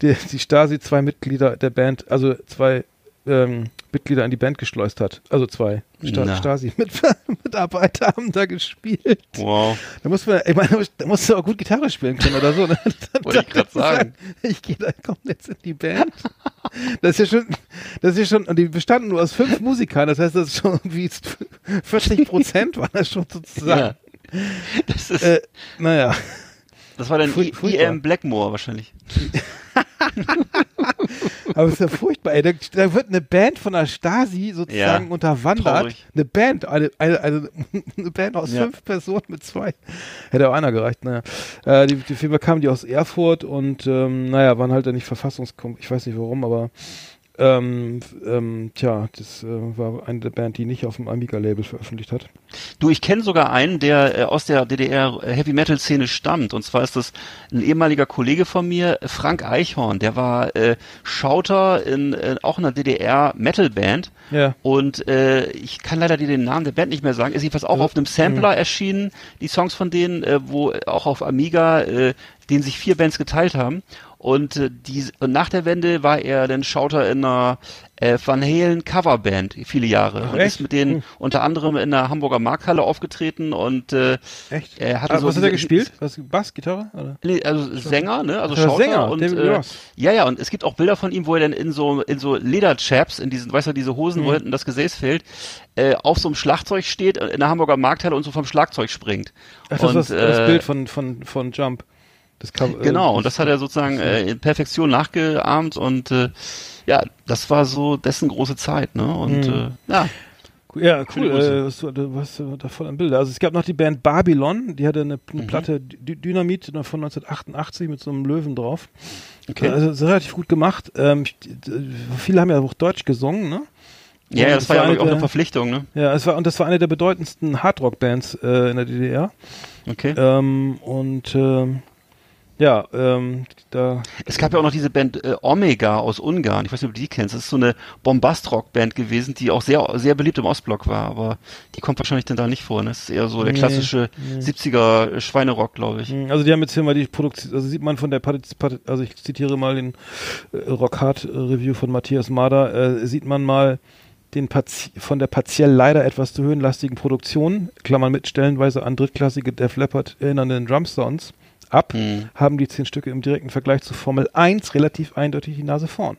die, die Stasi zwei Mitglieder der Band, also zwei ähm, Mitglieder in die Band geschleust hat. Also zwei Sta. Stasi-Mitarbeiter *laughs* haben da gespielt. Wow. Da muss man, ich meine, da musst du auch gut Gitarre spielen können oder so. Ne? *laughs* Wollte ich grad sagen. Ich gehe da, komm jetzt in die Band. Das ist ja schon, das ist ja schon, und die bestanden nur aus fünf Musikern, das heißt, das ist schon irgendwie 40 Prozent waren das schon sozusagen. Ja. Das ist, Äh, naja. das war dann furch- I- furchtbar. EM Blackmore wahrscheinlich. *laughs* Aber es ist ja furchtbar, ey. Da, da wird eine Band von der Stasi sozusagen Ja, unterwandert. traurig. Eine Band, eine, eine, eine, *laughs* eine Band aus Ja. fünf Personen mit zwei. Hätte auch einer gereicht, naja. Äh, die, die Firma kamen die aus Erfurt und ähm, naja, waren halt dann nicht verfassungskom, ich weiß nicht warum, aber ähm, ähm, tja, das äh, war eine der Band, die nicht auf dem Amiga-Label veröffentlicht hat. Du, ich kenne sogar einen, der äh, aus der DDR Heavy Metal Szene stammt. Und zwar ist das ein ehemaliger Kollege von mir, Frank Eichhorn. Der war äh, Schauter in äh, auch in einer DDR Metal Band. Ja. Und äh, ich kann leider dir den Namen der Band nicht mehr sagen. Ist jedenfalls auch Also, auf einem Sampler erschienen, die Songs von denen, äh, wo auch auf Amiga, äh, den sich vier Bands geteilt haben. Und äh, die, und nach der Wende war er dann Schauter in einer äh, Van Halen Coverband viele Jahre Ach, und ist mit denen Hm. unter anderem in der Hamburger Markthalle aufgetreten und äh, Echt? er hatte Ah, so was hat er gespielt? Was, Bass, Gitarre? Oder? Nee, also Sänger, ne? Also Schauter Sänger, und äh, ja, ja, und es gibt auch Bilder von ihm, wo er dann in so in so Lederchaps, in diesen, weißt du, diese Hosen, Mhm. wo hinten das Gesäß fehlt, äh, auf so einem Schlagzeug steht in der Hamburger Markthalle und so vom Schlagzeug springt. Ach, das und, ist das, das äh, Bild von, von, von Jump. Das Cover, äh, Genau, und das hat er sozusagen äh, in Perfektion nachgeahmt und äh, ja, das war so dessen große Zeit, ne? Und Mhm. äh, ja, Ja, cool. Äh, was, du was da voll am Bilder. Also es gab noch die Band Babylon, die hatte eine, eine Mhm. Platte D Dynamit von 1988 mit so einem Löwen drauf. okay. Also das ist relativ gut gemacht. Ähm, viele haben ja auch Deutsch gesungen, ne? ja, das es war ja auch eine Verpflichtung, ne? Ja, es war und das war eine der bedeutendsten Hardrock-Bands äh, in der DDR. Okay. Ähm, und ähm, ja, ähm, da Es gab ja auch noch diese Band äh, Omega aus Ungarn. Ich weiß nicht, ob du die kennst. Das ist so eine Bombastrock-Band gewesen, die auch sehr, sehr beliebt im Ostblock war. Aber die kommt wahrscheinlich dann da nicht vor. Ne? Das ist eher so der Nee, klassische 70er Schweinerock, glaube ich. Also die haben jetzt hier mal die Produktion, also sieht man von der Partizip also ich zitiere mal den äh, Rockhard Review von Matthias Mader, äh, sieht man mal den Parti von der partiell leider etwas zu höhenlastigen Produktion, Klammern mit stellenweise an drittklassige Def Leppard erinnernden Drum-Sounds ab, Mhm. haben die zehn Stücke im direkten Vergleich zu Formel 1 relativ eindeutig die Nase vorn.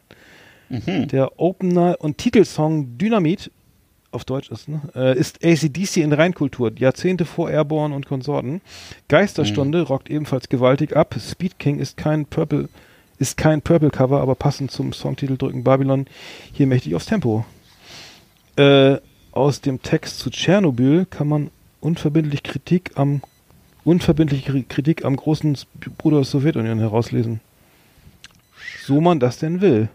Mhm. Der Opener und Titelsong Dynamit auf Deutsch ist, ne, äh, ist ACDC in Reinkultur, Jahrzehnte vor Airborne und Konsorten. Geisterstunde Mhm. rockt ebenfalls gewaltig ab. Speed King ist kein Purple, ist kein Purple Cover, aber passend zum Songtitel drücken Babylon hier mächtig aufs Tempo. Äh, aus dem Text zu Tschernobyl kann man unverbindlich Kritik am unverbindliche Kri- Kritik am großen Bruder der Sowjetunion herauslesen. So man das denn will.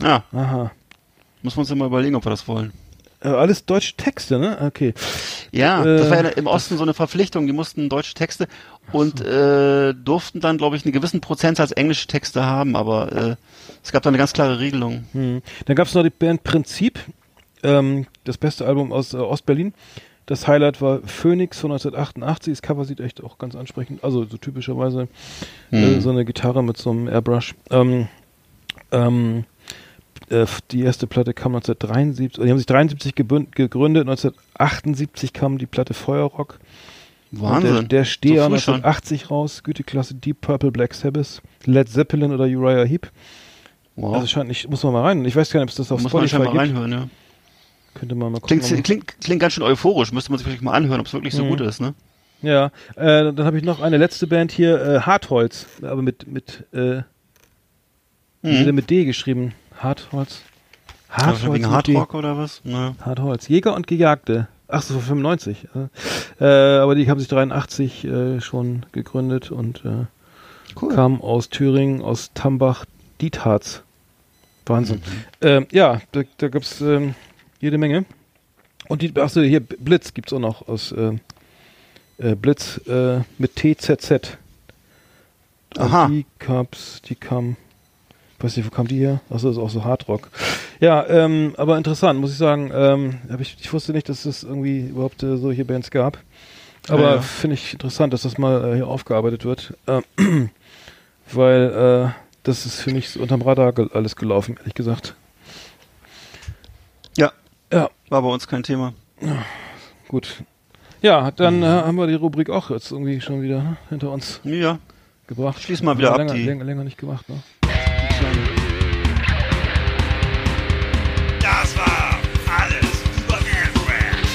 Ja, Aha. muss man uns ja mal überlegen, ob wir das wollen. Äh, alles deutsche Texte, ne? Okay. Ja, Äh, das war ja im Osten so eine Verpflichtung. Die mussten deutsche Texte und äh, durften dann, glaube ich, einen gewissen Prozentsatz englische Texte haben. Aber äh, es gab da eine ganz klare Regelung. Hm. Dann gab es noch die Band Prinzip, ähm, das beste Album aus äh, Ostberlin. Das Highlight war Phoenix von 1988. Das Cover sieht echt auch ganz ansprechend, also so typischerweise äh, Hm. so eine Gitarre mit so einem Airbrush. Ähm, ähm, äh, die erste Platte kam 1973, die haben sich 73 gebünd- gegründet, 1978 kam die Platte Feuerrock. Und Wahnsinn. Der, der Steher So früh schon. 1980 raus, Güteklasse Deep Purple, Black Sabbath, Led Zeppelin oder Uriah Heep. Wow. Also scheint nicht, muss man mal rein. Ich weiß gar nicht, ob es das auf muss man Spotify mal gibt. reinhören, ja. Könnte man mal gucken. Klingt, klingt, klingt ganz schön euphorisch. Müsste man sich vielleicht mal anhören, ob es wirklich so Mhm. gut ist, ne? Ja, äh, dann habe ich noch eine letzte Band hier, äh, Hartholz, aber mit mit äh, Mhm. mit D geschrieben. Hartholz. Also wegen. Hardrock oder was? Ne. Hartholz. Jäger und Gejagte. Ach so, 95. Äh, aber die haben sich 83 äh, schon gegründet und äh, Cool. kamen aus Thüringen, aus Tambach, Dietharz. Wahnsinn. Mhm. Ähm, ja, da, da gibt's ähm, jede Menge. Und die, achso, hier Blitz gibt's auch noch aus ähm, äh, Blitz äh, mit TZZ. Und Aha. Die gab's, die kam, weiß nicht, wo kam die her? Achso, das ist auch so Hardrock. Ja, ähm, aber interessant, muss ich sagen. Ähm, ich, ich wusste nicht, dass es irgendwie überhaupt äh, solche Bands gab. Aber Ja, ja. finde ich interessant, dass das mal äh, hier aufgearbeitet wird. Ähm, *clears throat* weil äh, das ist für mich so unterm Radar ge alles gelaufen, ehrlich gesagt. Ja, Ja, war bei uns kein Thema. gut. Ja, dann äh, haben wir die Rubrik auch jetzt irgendwie schon wieder ne, hinter uns Ja, gebracht. Schließ mal wieder ab länger, die- länger, länger nicht gemacht, ne? Das war alles über Anthrax.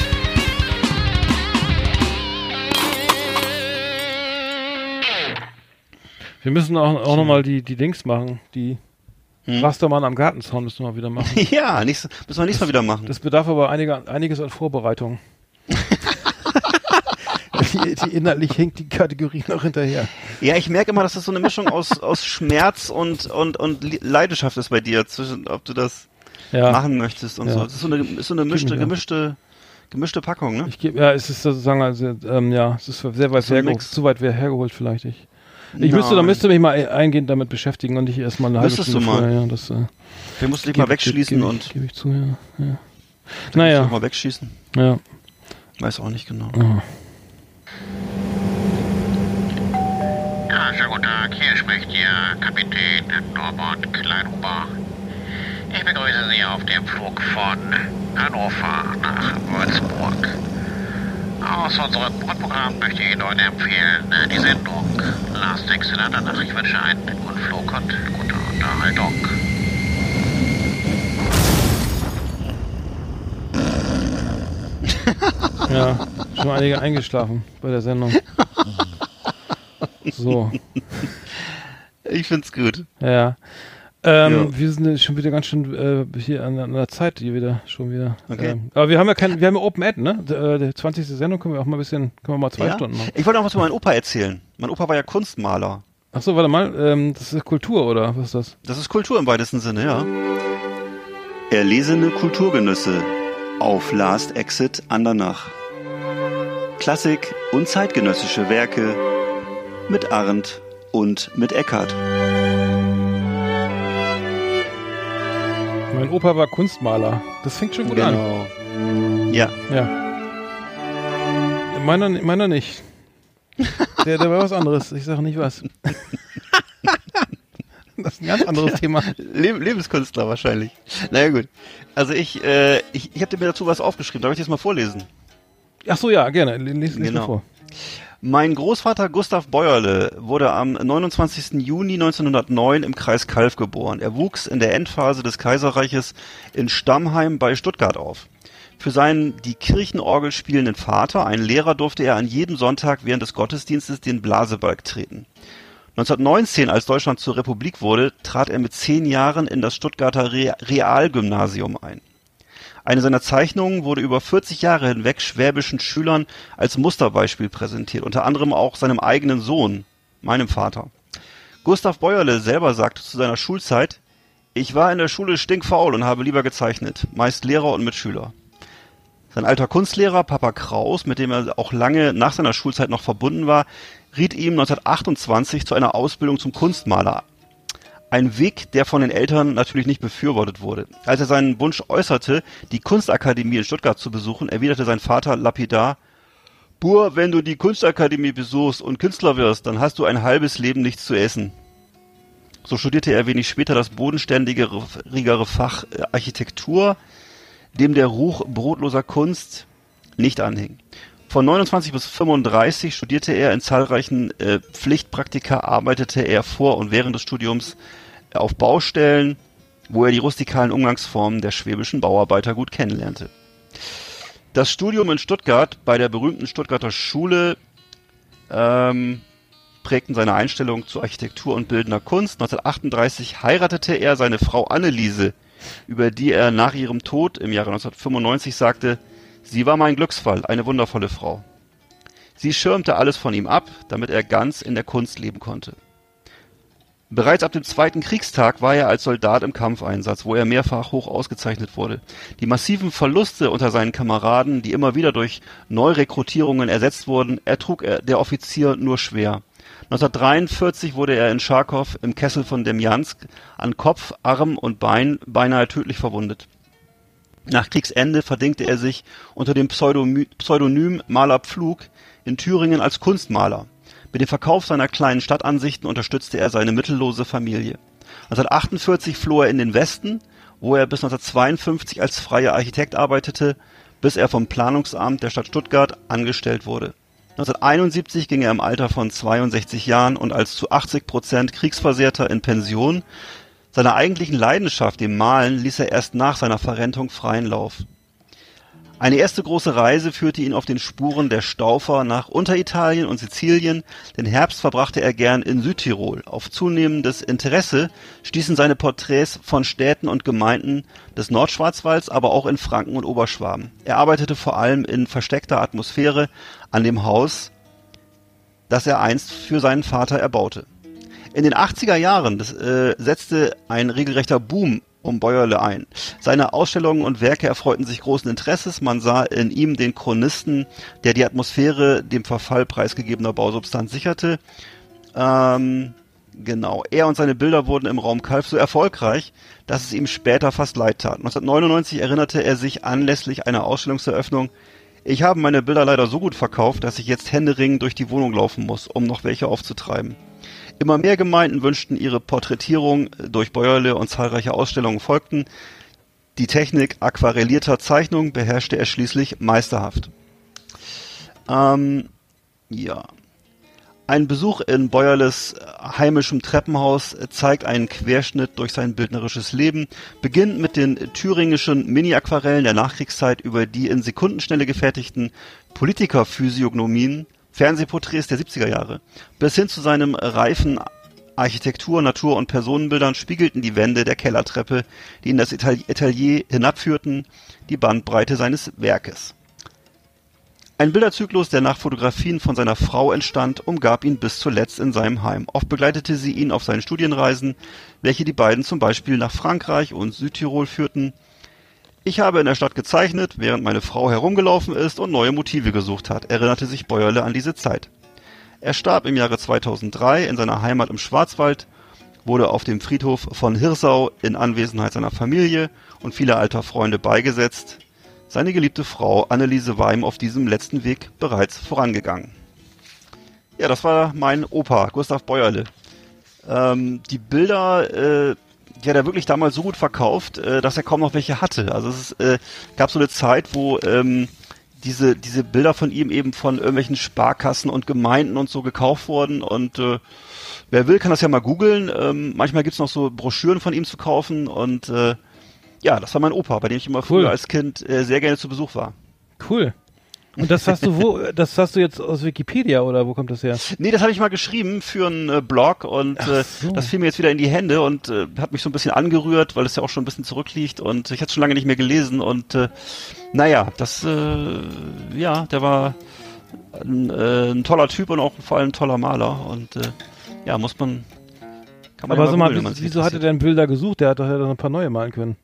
Wir müssen auch, auch nochmal die, die Dings machen. Die Hm. Rastermann am Gartenzaun müssen wir mal wieder machen. *laughs* ja, nächstes, müssen wir nächstes Mal wieder machen. Das bedarf aber einiger, einiges an Vorbereitung. *laughs* die, die inhaltlich hängt die Kategorie noch hinterher. Ja, ich merke immer, dass das so eine Mischung aus, aus Schmerz und, und, und Leidenschaft ist bei dir, zwischen, ob du das Ja, machen möchtest und Ja. so. Das ist so eine, ist so eine mischte, gemischte, gemischte Packung, ne? ich gebe, ja, es ist sozusagen, also, ähm, ja, es ist sehr weit hergeholt, zu weit hergeholt vielleicht. Ich, ich müsste, da Nein. müsste mich mal eingehend damit beschäftigen und nicht erstmal eine halbe Stunde du mal. vorher. Ja, das, äh, Wir mussten dich mal wegschließen geb- und Gebe ich zu, ja. ja. Naja, mal wegschießen. ja. Weiß auch nicht genau. Ja, schönen guten Tag. Hier spricht Ihr Kapitän Norbert Kleinhuber. Ich begrüße Sie auf dem Flug von Hannover nach Würzburg. Aus unserem Grundprogramm möchte ich Ihnen heute empfehlen äh, die Sendung Last Exit Andernach. Ich wünsche einen guten Flug und gute Unterhaltung. Ja, schon einige eingeschlafen bei der Sendung. So, Ich find's gut. ja. Ähm, Ja. Wir sind schon wieder ganz schön äh, hier an, an der Zeit hier wieder, schon wieder. Okay. Ähm, aber wir haben ja kein, wir haben ja Open Ad, ne? Äh, Die 20. Sendung können wir auch mal ein bisschen, können wir mal zwei ja? Stunden machen. Ich wollte noch was über meinen Opa erzählen. Mein Opa war ja Kunstmaler. Ach so, warte mal, ähm, das ist Kultur oder was ist das? Das ist Kultur im weitesten Sinne, ja. Erlesene Kulturgenüsse auf Last Exit Andernach. Klassik und zeitgenössische Werke mit Arndt und mit Eckart. Mein Opa war Kunstmaler. Das fängt schon gut an. Genau. Ja, Ja. Meiner, meiner nicht. Der, der war was anderes. Ich sage nicht was. Das ist ein ganz anderes Thema. Le Lebenskünstler wahrscheinlich. Naja gut. Also ich, äh, ich, ich habe mir dazu was aufgeschrieben. Darf ich das mal vorlesen? Ach so, ja, gerne. Lies, lies Genau. mal vor. Mein Großvater Gustav Bäuerle wurde am 29. Juni 1909 im Kreis Kalf geboren. Er wuchs in der Endphase des Kaiserreiches in Stammheim bei Stuttgart auf. Für seinen die Kirchenorgel spielenden Vater, einen Lehrer, durfte er an jedem Sonntag während des Gottesdienstes den Blasebalg treten. 1919, als Deutschland zur Republik wurde, trat er mit zehn Jahren in das Stuttgarter Re Realgymnasium ein. Eine seiner Zeichnungen wurde über 40 Jahre hinweg schwäbischen Schülern als Musterbeispiel präsentiert, unter anderem auch seinem eigenen Sohn, meinem Vater. Gustav Bäuerle selber sagte zu seiner Schulzeit, ich war in der Schule stinkfaul und habe lieber gezeichnet, meist Lehrer und Mitschüler. Sein alter Kunstlehrer, Papa Kraus, mit dem er auch lange nach seiner Schulzeit noch verbunden war, riet ihm 1928 zu einer Ausbildung zum Kunstmaler Ein Weg, der von den Eltern natürlich nicht befürwortet wurde. Als er seinen Wunsch äußerte, die Kunstakademie in Stuttgart zu besuchen, erwiderte sein Vater lapidar, Bur, wenn du die Kunstakademie besuchst und Künstler wirst, dann hast du ein halbes Leben nichts zu essen. So studierte er wenig später das bodenständigere Fach äh, Architektur, dem der Ruch brotloser Kunst nicht anhing. Von 29 bis 35 studierte er in zahlreichen äh, Pflichtpraktika, arbeitete er vor und während des Studiums auf Baustellen, wo er die rustikalen Umgangsformen der schwäbischen Bauarbeiter gut kennenlernte. Das Studium in Stuttgart bei der berühmten Stuttgarter Schule ähm, prägten seine Einstellung zu Architektur und bildender Kunst. 1938 heiratete er seine Frau Anneliese, über die er nach ihrem Tod im Jahre 1995 sagte, sie war mein Glücksfall, eine wundervolle Frau. Sie schirmte alles von ihm ab, damit er ganz in der Kunst leben konnte. Bereits ab dem zweiten Kriegstag war er als Soldat im Kampfeinsatz, wo er mehrfach hoch ausgezeichnet wurde. Die massiven Verluste unter seinen Kameraden, die immer wieder durch Neurekrutierungen ersetzt wurden, ertrug er, der Offizier nur schwer. 1943 wurde er in Charkow im Kessel von Demjansk an Kopf, Arm und Bein beinahe tödlich verwundet. Nach Kriegsende verdingte er sich unter dem Pseudonym Maler Pflug in Thüringen als Kunstmaler. Mit dem Verkauf seiner kleinen Stadtansichten unterstützte er seine mittellose Familie. 1948 floh er in den Westen, wo er bis 1952 als freier Architekt arbeitete, bis er vom Planungsamt der Stadt Stuttgart angestellt wurde 1971 ging er im Alter von 62 Jahren und als zu 80 Prozent Kriegsversehrter in Pension. Seiner eigentlichen Leidenschaft, dem Malen, ließ er erst nach seiner Verrentung freien Lauf eine erste große Reise führte ihn auf den Spuren der Staufer nach Unteritalien und Sizilien, den Herbst verbrachte er gern in Südtirol. Auf zunehmendes Interesse stießen seine Porträts von Städten und Gemeinden des Nordschwarzwalds, aber auch in Franken und Oberschwaben. Er arbeitete vor allem in versteckter Atmosphäre an dem Haus, das er einst für seinen Vater erbaute. In den 80er Jahren das, äh, setzte ein regelrechter Boom um Bäuerle ein. Seine Ausstellungen und Werke erfreuten sich großen Interesses. Man sah in ihm den Chronisten, der die Atmosphäre dem Verfall preisgegebener Bausubstanz sicherte. Ähm, genau. Er und seine Bilder wurden im Raum Kalf so erfolgreich, dass es ihm später fast leid tat. 1999 erinnerte er sich anlässlich einer Ausstellungseröffnung, ich habe meine Bilder leider so gut verkauft, dass ich jetzt händeringend durch die Wohnung laufen muss, um noch welche aufzutreiben. Immer mehr Gemeinden wünschten ihre Porträtierung durch Bäuerle und zahlreiche Ausstellungen folgten. Die Technik aquarellierter Zeichnung beherrschte er schließlich meisterhaft. Ähm, ja. Ein Besuch in Bäuerles heimischem Treppenhaus zeigt einen Querschnitt durch sein bildnerisches Leben, beginnt mit den thüringischen Mini-Aquarellen der Nachkriegszeit über die in Sekundenschnelle gefertigten Politikerphysiognomien Fernsehporträts der 70er Jahre. Bis hin zu seinem reifen Architektur, Natur und Personenbildern spiegelten die Wände der Kellertreppe, die in das Atelier hinabführten, die Bandbreite seines Werkes. Ein Bilderzyklus, der nach Fotografien von seiner Frau entstand, umgab ihn bis zuletzt in seinem Heim. Oft begleitete sie ihn auf seinen Studienreisen, welche die beiden zum Beispiel nach Frankreich und Südtirol führten, ich habe in der Stadt gezeichnet, während meine Frau herumgelaufen ist und neue Motive gesucht hat, erinnerte sich Bäuerle an diese Zeit. Er starb im Jahre 2003 in seiner Heimat im Schwarzwald, wurde auf dem Friedhof von Hirsau in Anwesenheit seiner Familie und vieler alter Freunde beigesetzt. Seine geliebte Frau Anneliese war ihm auf diesem letzten Weg bereits vorangegangen. Ja, das war mein Opa, Gustav Bäuerle. Ähm, die Bilder äh, die hat er wirklich damals so gut verkauft, äh, dass er kaum noch welche hatte. Also es äh, gab so eine Zeit, wo ähm, diese, diese Bilder von ihm eben von irgendwelchen Sparkassen und Gemeinden und so gekauft wurden und äh, wer will, kann das ja mal googeln. Ähm, manchmal gibt's noch so Broschüren von ihm zu kaufen und äh, ja, das war mein Opa, bei dem ich immer cool. früher als Kind äh, sehr gerne zu Besuch war. Cool. Und das hast du wo, das hast du jetzt aus Wikipedia oder wo kommt das her? Nee, das habe ich mal geschrieben für einen äh, Blog und äh, so. das fiel mir jetzt wieder in die Hände und äh, hat mich so ein bisschen angerührt, weil es ja auch schon ein bisschen zurückliegt und ich hatte es schon lange nicht mehr gelesen und äh, naja, das, äh, ja, der war ein, äh, ein toller Typ und auch vor allem ein toller Maler und äh, ja, muss man, kann man Aber ja mal so mal, wieso, wieso hat er denn Bilder gesucht? Der hat doch ja dann ein paar neue malen können.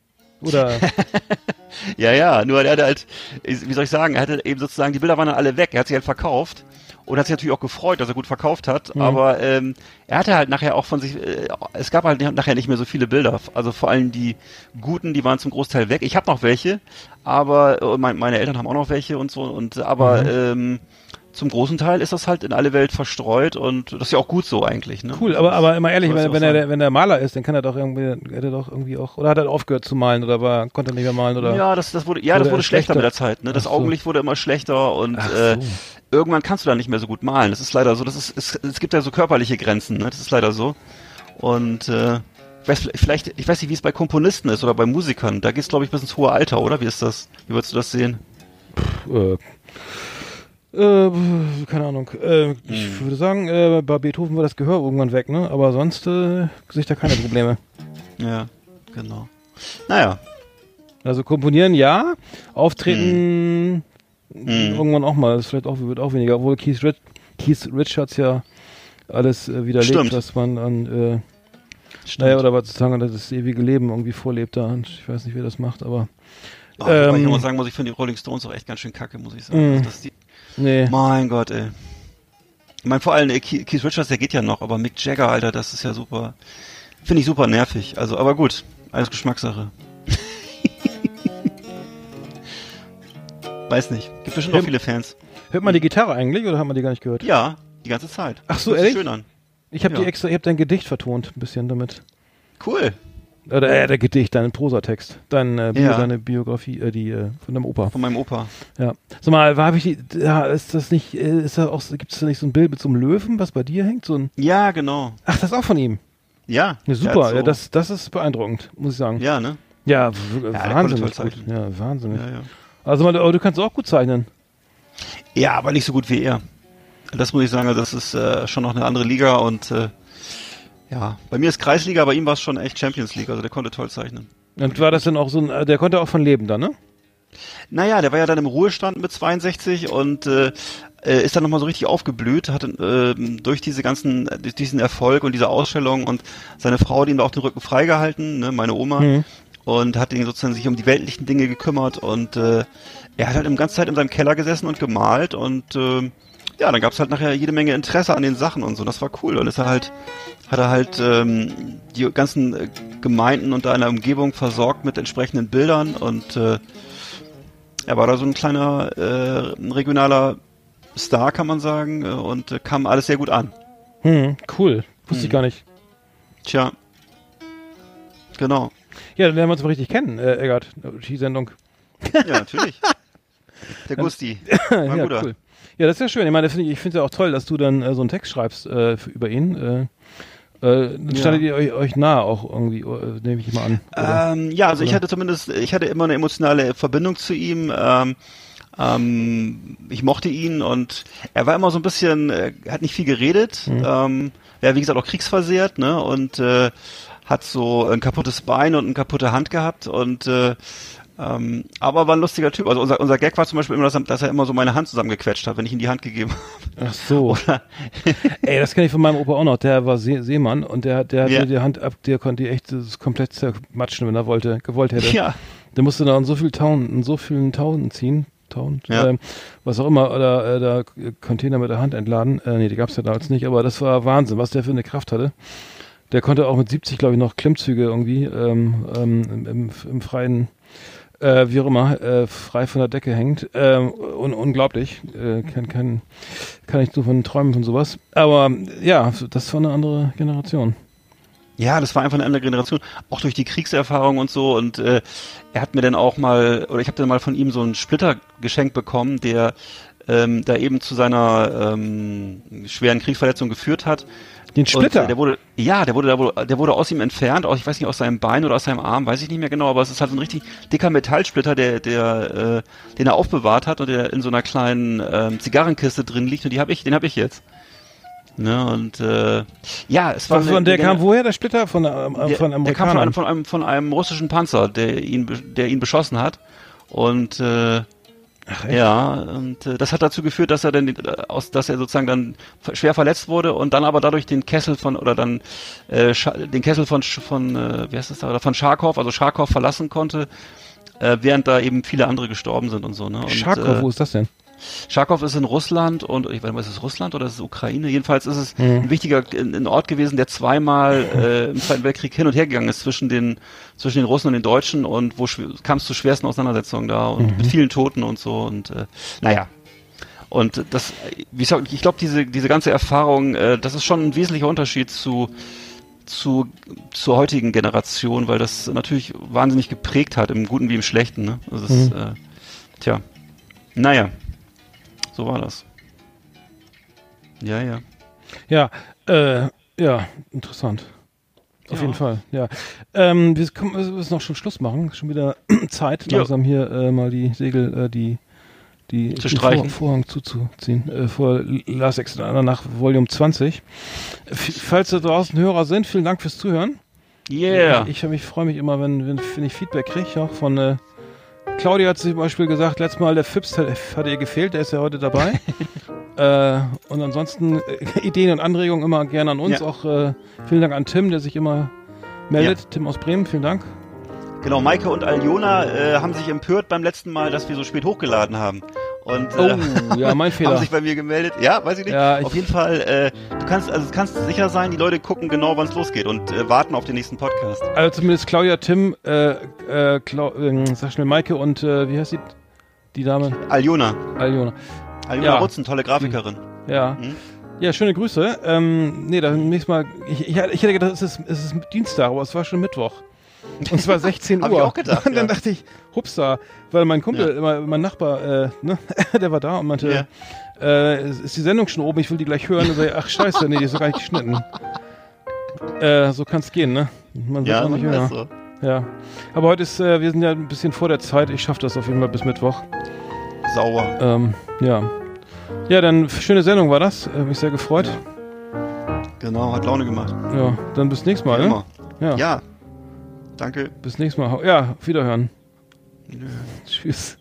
Oder *laughs* Ja, ja, nur er hatte halt, wie soll ich sagen, er hatte eben sozusagen, die Bilder waren dann alle weg, er hat sie halt verkauft und hat sich natürlich auch gefreut, dass er gut verkauft hat, Mhm. aber ähm, er hatte halt nachher auch von sich, äh, es gab halt nachher nicht mehr so viele Bilder, also vor allem die guten, die waren zum Großteil weg. Ich habe noch welche, aber äh, mein, meine Eltern haben auch noch welche und so und aber Mhm. ähm, zum großen Teil ist das halt in alle Welt verstreut und das ist ja auch gut so eigentlich. Ne? cool, aber aber immer ehrlich, wenn, wenn er wenn der Maler ist, dann kann er doch irgendwie hätte doch irgendwie auch oder hat er aufgehört zu malen oder war konnte er nicht mehr malen oder Ja, das, das wurde, ja, Wurde das wurde er schlechter schlechter? mit der Zeit. Ne? Das so. Augenlicht wurde immer schlechter und äh, so. irgendwann kannst du da nicht mehr so gut malen. Das ist leider so. Das ist, es, es gibt ja so körperliche Grenzen. Ne? Das ist leider so. Und äh, ich weiß, vielleicht, ich weiß nicht, wie es bei Komponisten ist oder bei Musikern. Da geht's, glaube ich, bis ins hohe Alter, oder? Wie ist das? Wie würdest du das sehen? äh, äh, keine Ahnung. Äh, Ich Hm. würde sagen, äh, bei Beethoven war das Gehör irgendwann weg, ne? Aber sonst äh, sehe ich da keine Probleme. *laughs* Ja, genau. Naja. Also komponieren ja, auftreten Hm. irgendwann auch mal. Das vielleicht auch wird auch weniger, obwohl Keith, Rich, Keith Richards ja alles äh, widerlegt, Stimmt. was man an äh, naja, oder was sozusagen das ewige Leben irgendwie vorlebt da. Und ich weiß nicht, wer das macht, aber Oh, ähm, ich muss sagen muss, ich finde die Rolling Stones auch echt ganz schön kacke, muss ich sagen. Mm. Also das die, nee. mein Gott, ey. Ich meine, vor allem Keith Richards, der geht ja noch, aber Mick Jagger, Alter, das ist ja super. Finde ich super nervig. Also, aber gut, alles Geschmackssache. *laughs* Weiß nicht. Gibt bestimmt auch Hör- viele Fans. Hört man die Gitarre eigentlich oder hat man die gar nicht gehört? Ja, die ganze Zeit. Ach so, Hört ehrlich? schön an. Ich habe Ja. die extra, ich habe dein Gedicht vertont, ein bisschen damit. Cool. Oder äh, der Gedicht, dein Prosatext, dein, äh, Bio, Ja. deine Biografie, äh, die äh, von deinem Opa. Von meinem Opa. Ja. Sag mal, habe ich die, ja, ist das nicht, äh, ist da auch, gibt es da nicht so ein Bild mit so einem Löwen, was bei dir hängt? So ein, Ja, genau. ach, das ist auch von ihm. Ja. Ja, super, so- ja, das, das ist beeindruckend, muss ich sagen. Ja, ne? Ja, wahnsinnig gut. Ja, wahnsinnig. Also mal, du kannst auch gut zeichnen. Ja, aber nicht so gut wie er. Das muss ich sagen, also das ist äh, schon noch eine andere Liga und äh, ja, bei mir ist Kreisliga, bei ihm war es schon echt Champions League, also der konnte toll zeichnen. Und war das denn auch so ein, äh, der konnte auch von leben dann, ne? Naja, der war ja dann im Ruhestand mit 62 und äh, äh, ist dann nochmal so richtig aufgeblüht, hat äh, durch diese ganzen, durch diesen Erfolg und diese Ausstellung und seine Frau hat ihm da auch den Rücken freigehalten, ne, meine Oma, Mhm. und hat ihn sozusagen sich um die weltlichen Dinge gekümmert und äh, er hat halt die ganze Zeit in seinem Keller gesessen und gemalt und äh, ja, dann gab's halt nachher jede Menge Interesse an den Sachen und so. Das war cool. Und ist er halt, hat er halt ähm, die ganzen äh, Gemeinden und da in der Umgebung versorgt mit entsprechenden Bildern und äh, er war da so ein kleiner äh, regionaler Star, kann man sagen, äh, und äh, kam alles sehr gut an. Hm, cool. Wusste ich Mhm. gar nicht. Tja. Genau. Ja, dann lernen wir uns mal richtig kennen, äh, Eggert, die Sendung. Ja, natürlich. *laughs* Der Gusti. *laughs* Mein ja, Bruder. cool. Ja, das ist ja schön. Ich meine, find ich, ich finde es ja auch toll, dass du dann äh, so einen Text schreibst äh, für, über ihn. Äh, äh, dann Ja. standet ihr euch, euch nahe auch irgendwie, äh, nehme ich mal an. Ähm, ja, also ich Oder? hatte zumindest, ich hatte immer eine emotionale Verbindung zu ihm. Ähm, ähm, ich mochte ihn und er war immer so ein bisschen, äh, hat nicht viel geredet. Mhm. Ähm, er wie gesagt auch kriegsversehrt, ne? Und hat so ein kaputtes Bein und eine kaputte Hand gehabt und äh, ähm, aber war ein lustiger Typ. Also unser, unser Gag war zum Beispiel immer, dass er, dass er immer so meine Hand zusammengequetscht hat, wenn ich ihm die Hand gegeben habe. Ach so. *laughs* Ey, das kenne ich von meinem Opa auch noch. Der war See Seemann und der, der hatte Ja. die Hand ab, der konnte die echt komplett zermatschen, wenn er wollte, gewollt hätte. ja. Der musste da an so viel Tauen, an so vielen Tauen ziehen. Tauen, Ja. ähm, was auch immer, oder äh, da Container mit der Hand entladen. Äh, nee, die gab's ja damals nicht, aber das war Wahnsinn, was der für eine Kraft hatte. Der konnte auch mit 70, glaube ich, noch Klimmzüge irgendwie ähm, ähm, im, im, im freien, äh, wie auch immer, äh, frei von der Decke hängt. Ähm, un unglaublich. Äh, kann, kann, kann ich nur von träumen von sowas. Aber ja, das war eine andere Generation. Ja, das war einfach eine andere Generation, auch durch die Kriegserfahrung und so. Und äh, er hat mir dann auch mal, oder ich habe dann mal von ihm so einen Splitter geschenkt bekommen, der ähm, da eben zu seiner ähm, schweren Kriegsverletzung geführt hat. Den Splitter. Und, äh, der wurde, ja, der wurde, der wurde, der wurde aus ihm entfernt, aus, ich weiß nicht, aus seinem Bein oder aus seinem Arm, weiß ich nicht mehr genau, aber es ist halt so ein richtig dicker Metallsplitter, der, der, äh, den er aufbewahrt hat und der in so einer kleinen ähm, Zigarrenkiste drin liegt und die habe ich, den habe ich jetzt. Ne, und äh, ja, es war eine- von der eine- kam woher, der Splitter? Von, äh, der, von der kam von Amerikanern? einem, von, einem, von einem russischen Panzer, der ihn, der ihn beschossen hat. Und äh, Ja, und äh, das hat dazu geführt, dass er dann äh, aus, dass er sozusagen dann schwer verletzt wurde und dann aber dadurch den Kessel von oder dann äh, den Kessel von von äh, wie heißt das da oder von Scharkow, also Scharkow verlassen konnte, äh, während da eben viele andere gestorben sind und so. Ne? Und, Scharkow, äh, wo ist das denn? Scharkow ist in Russland und ich weiß nicht, ist es Russland oder ist es Ukraine? Jedenfalls ist es Mhm. ein wichtiger ein, Ort gewesen, der zweimal äh, im Zweiten Weltkrieg hin und her gegangen ist zwischen den zwischen den Russen und den Deutschen und wo kam es zu schwersten Auseinandersetzungen da und mit vielen Toten und so und äh, naja. Und das, wie ich ich glaube, diese diese ganze Erfahrung, äh, das ist schon ein wesentlicher Unterschied zu zu zur heutigen Generation, weil das natürlich wahnsinnig geprägt hat, im Guten wie im Schlechten. Ne? Also das, Mhm. äh, tja, naja, so war das. Ja, ja. Ja, äh, ja, interessant. Auf Ja. jeden Fall, ja. Ähm, wir, kommen, wir müssen noch schon Schluss machen. Schon wieder *clears throat* Zeit, langsam hier äh, mal die Segel, äh, die, die Zu streichen. Vor Vorhang zuzuziehen. Äh, vor Last Exit nach Volume 20. F falls da draußen Hörer sind, vielen Dank fürs Zuhören. Yeah. Ich, ich freue mich immer, wenn, wenn, wenn ich Feedback kriege, auch von äh, Claudia hat zum Beispiel gesagt, letztes Mal der Fips hat, hat ihr gefehlt, der ist ja heute dabei. *laughs* äh, und ansonsten äh, Ideen und Anregungen immer gerne an uns. Ja. Auch äh, vielen Dank an Tim, der sich immer meldet. Tim aus Bremen, vielen Dank. Genau, Maike und Aljona äh, haben sich empört beim letzten Mal, dass wir so spät hochgeladen haben. Und äh, Oh, ja, mein *laughs* haben Fehler. sich bei mir gemeldet. Ja, weiß ich nicht. Ja, ich- auf jeden Fall, äh, du kannst, also kannst sicher sein, die Leute gucken genau, wann es losgeht und äh, warten auf den nächsten Podcast. Also zumindest Claudia, Tim, äh, äh, Clau äh, sag schnell Maike und äh, wie heißt die, die Dame? Aljona. Aljona. Aljona Ja. Rutzen, tolle Grafikerin. Ja. Mhm. Ja, schöne Grüße. Ähm, nee, dann nächstes Mal. Ich, ich, ich hätte gedacht, es ist, es ist Dienstag, aber es war schon Mittwoch. Und zwar 16 Uhr. Hab ich auch gedacht, Und dann ja. dachte ich, hupsa, weil mein Kumpel, Ja. immer, mein Nachbar, äh, ne, *laughs* der war da und meinte, äh, ist die Sendung schon oben, ich will die gleich hören. Und so, ach scheiße, nee, die ist doch gar nicht geschnitten. *laughs* Äh, so kann's gehen, ne? Man Ja, auch nicht man weiß so. Ja. Aber heute ist, äh, wir sind ja ein bisschen vor der Zeit. Ich schaffe das auf jeden Fall bis Mittwoch. Sauer. Ähm, ja. Ja, dann schöne Sendung war das. Äh, mich sehr gefreut. Genau, hat Laune gemacht. Ja, dann bis nächstes Mal, ne? Ja. Ja. Danke. Bis nächstes Mal. Ja, auf Wiederhören. Tschüss.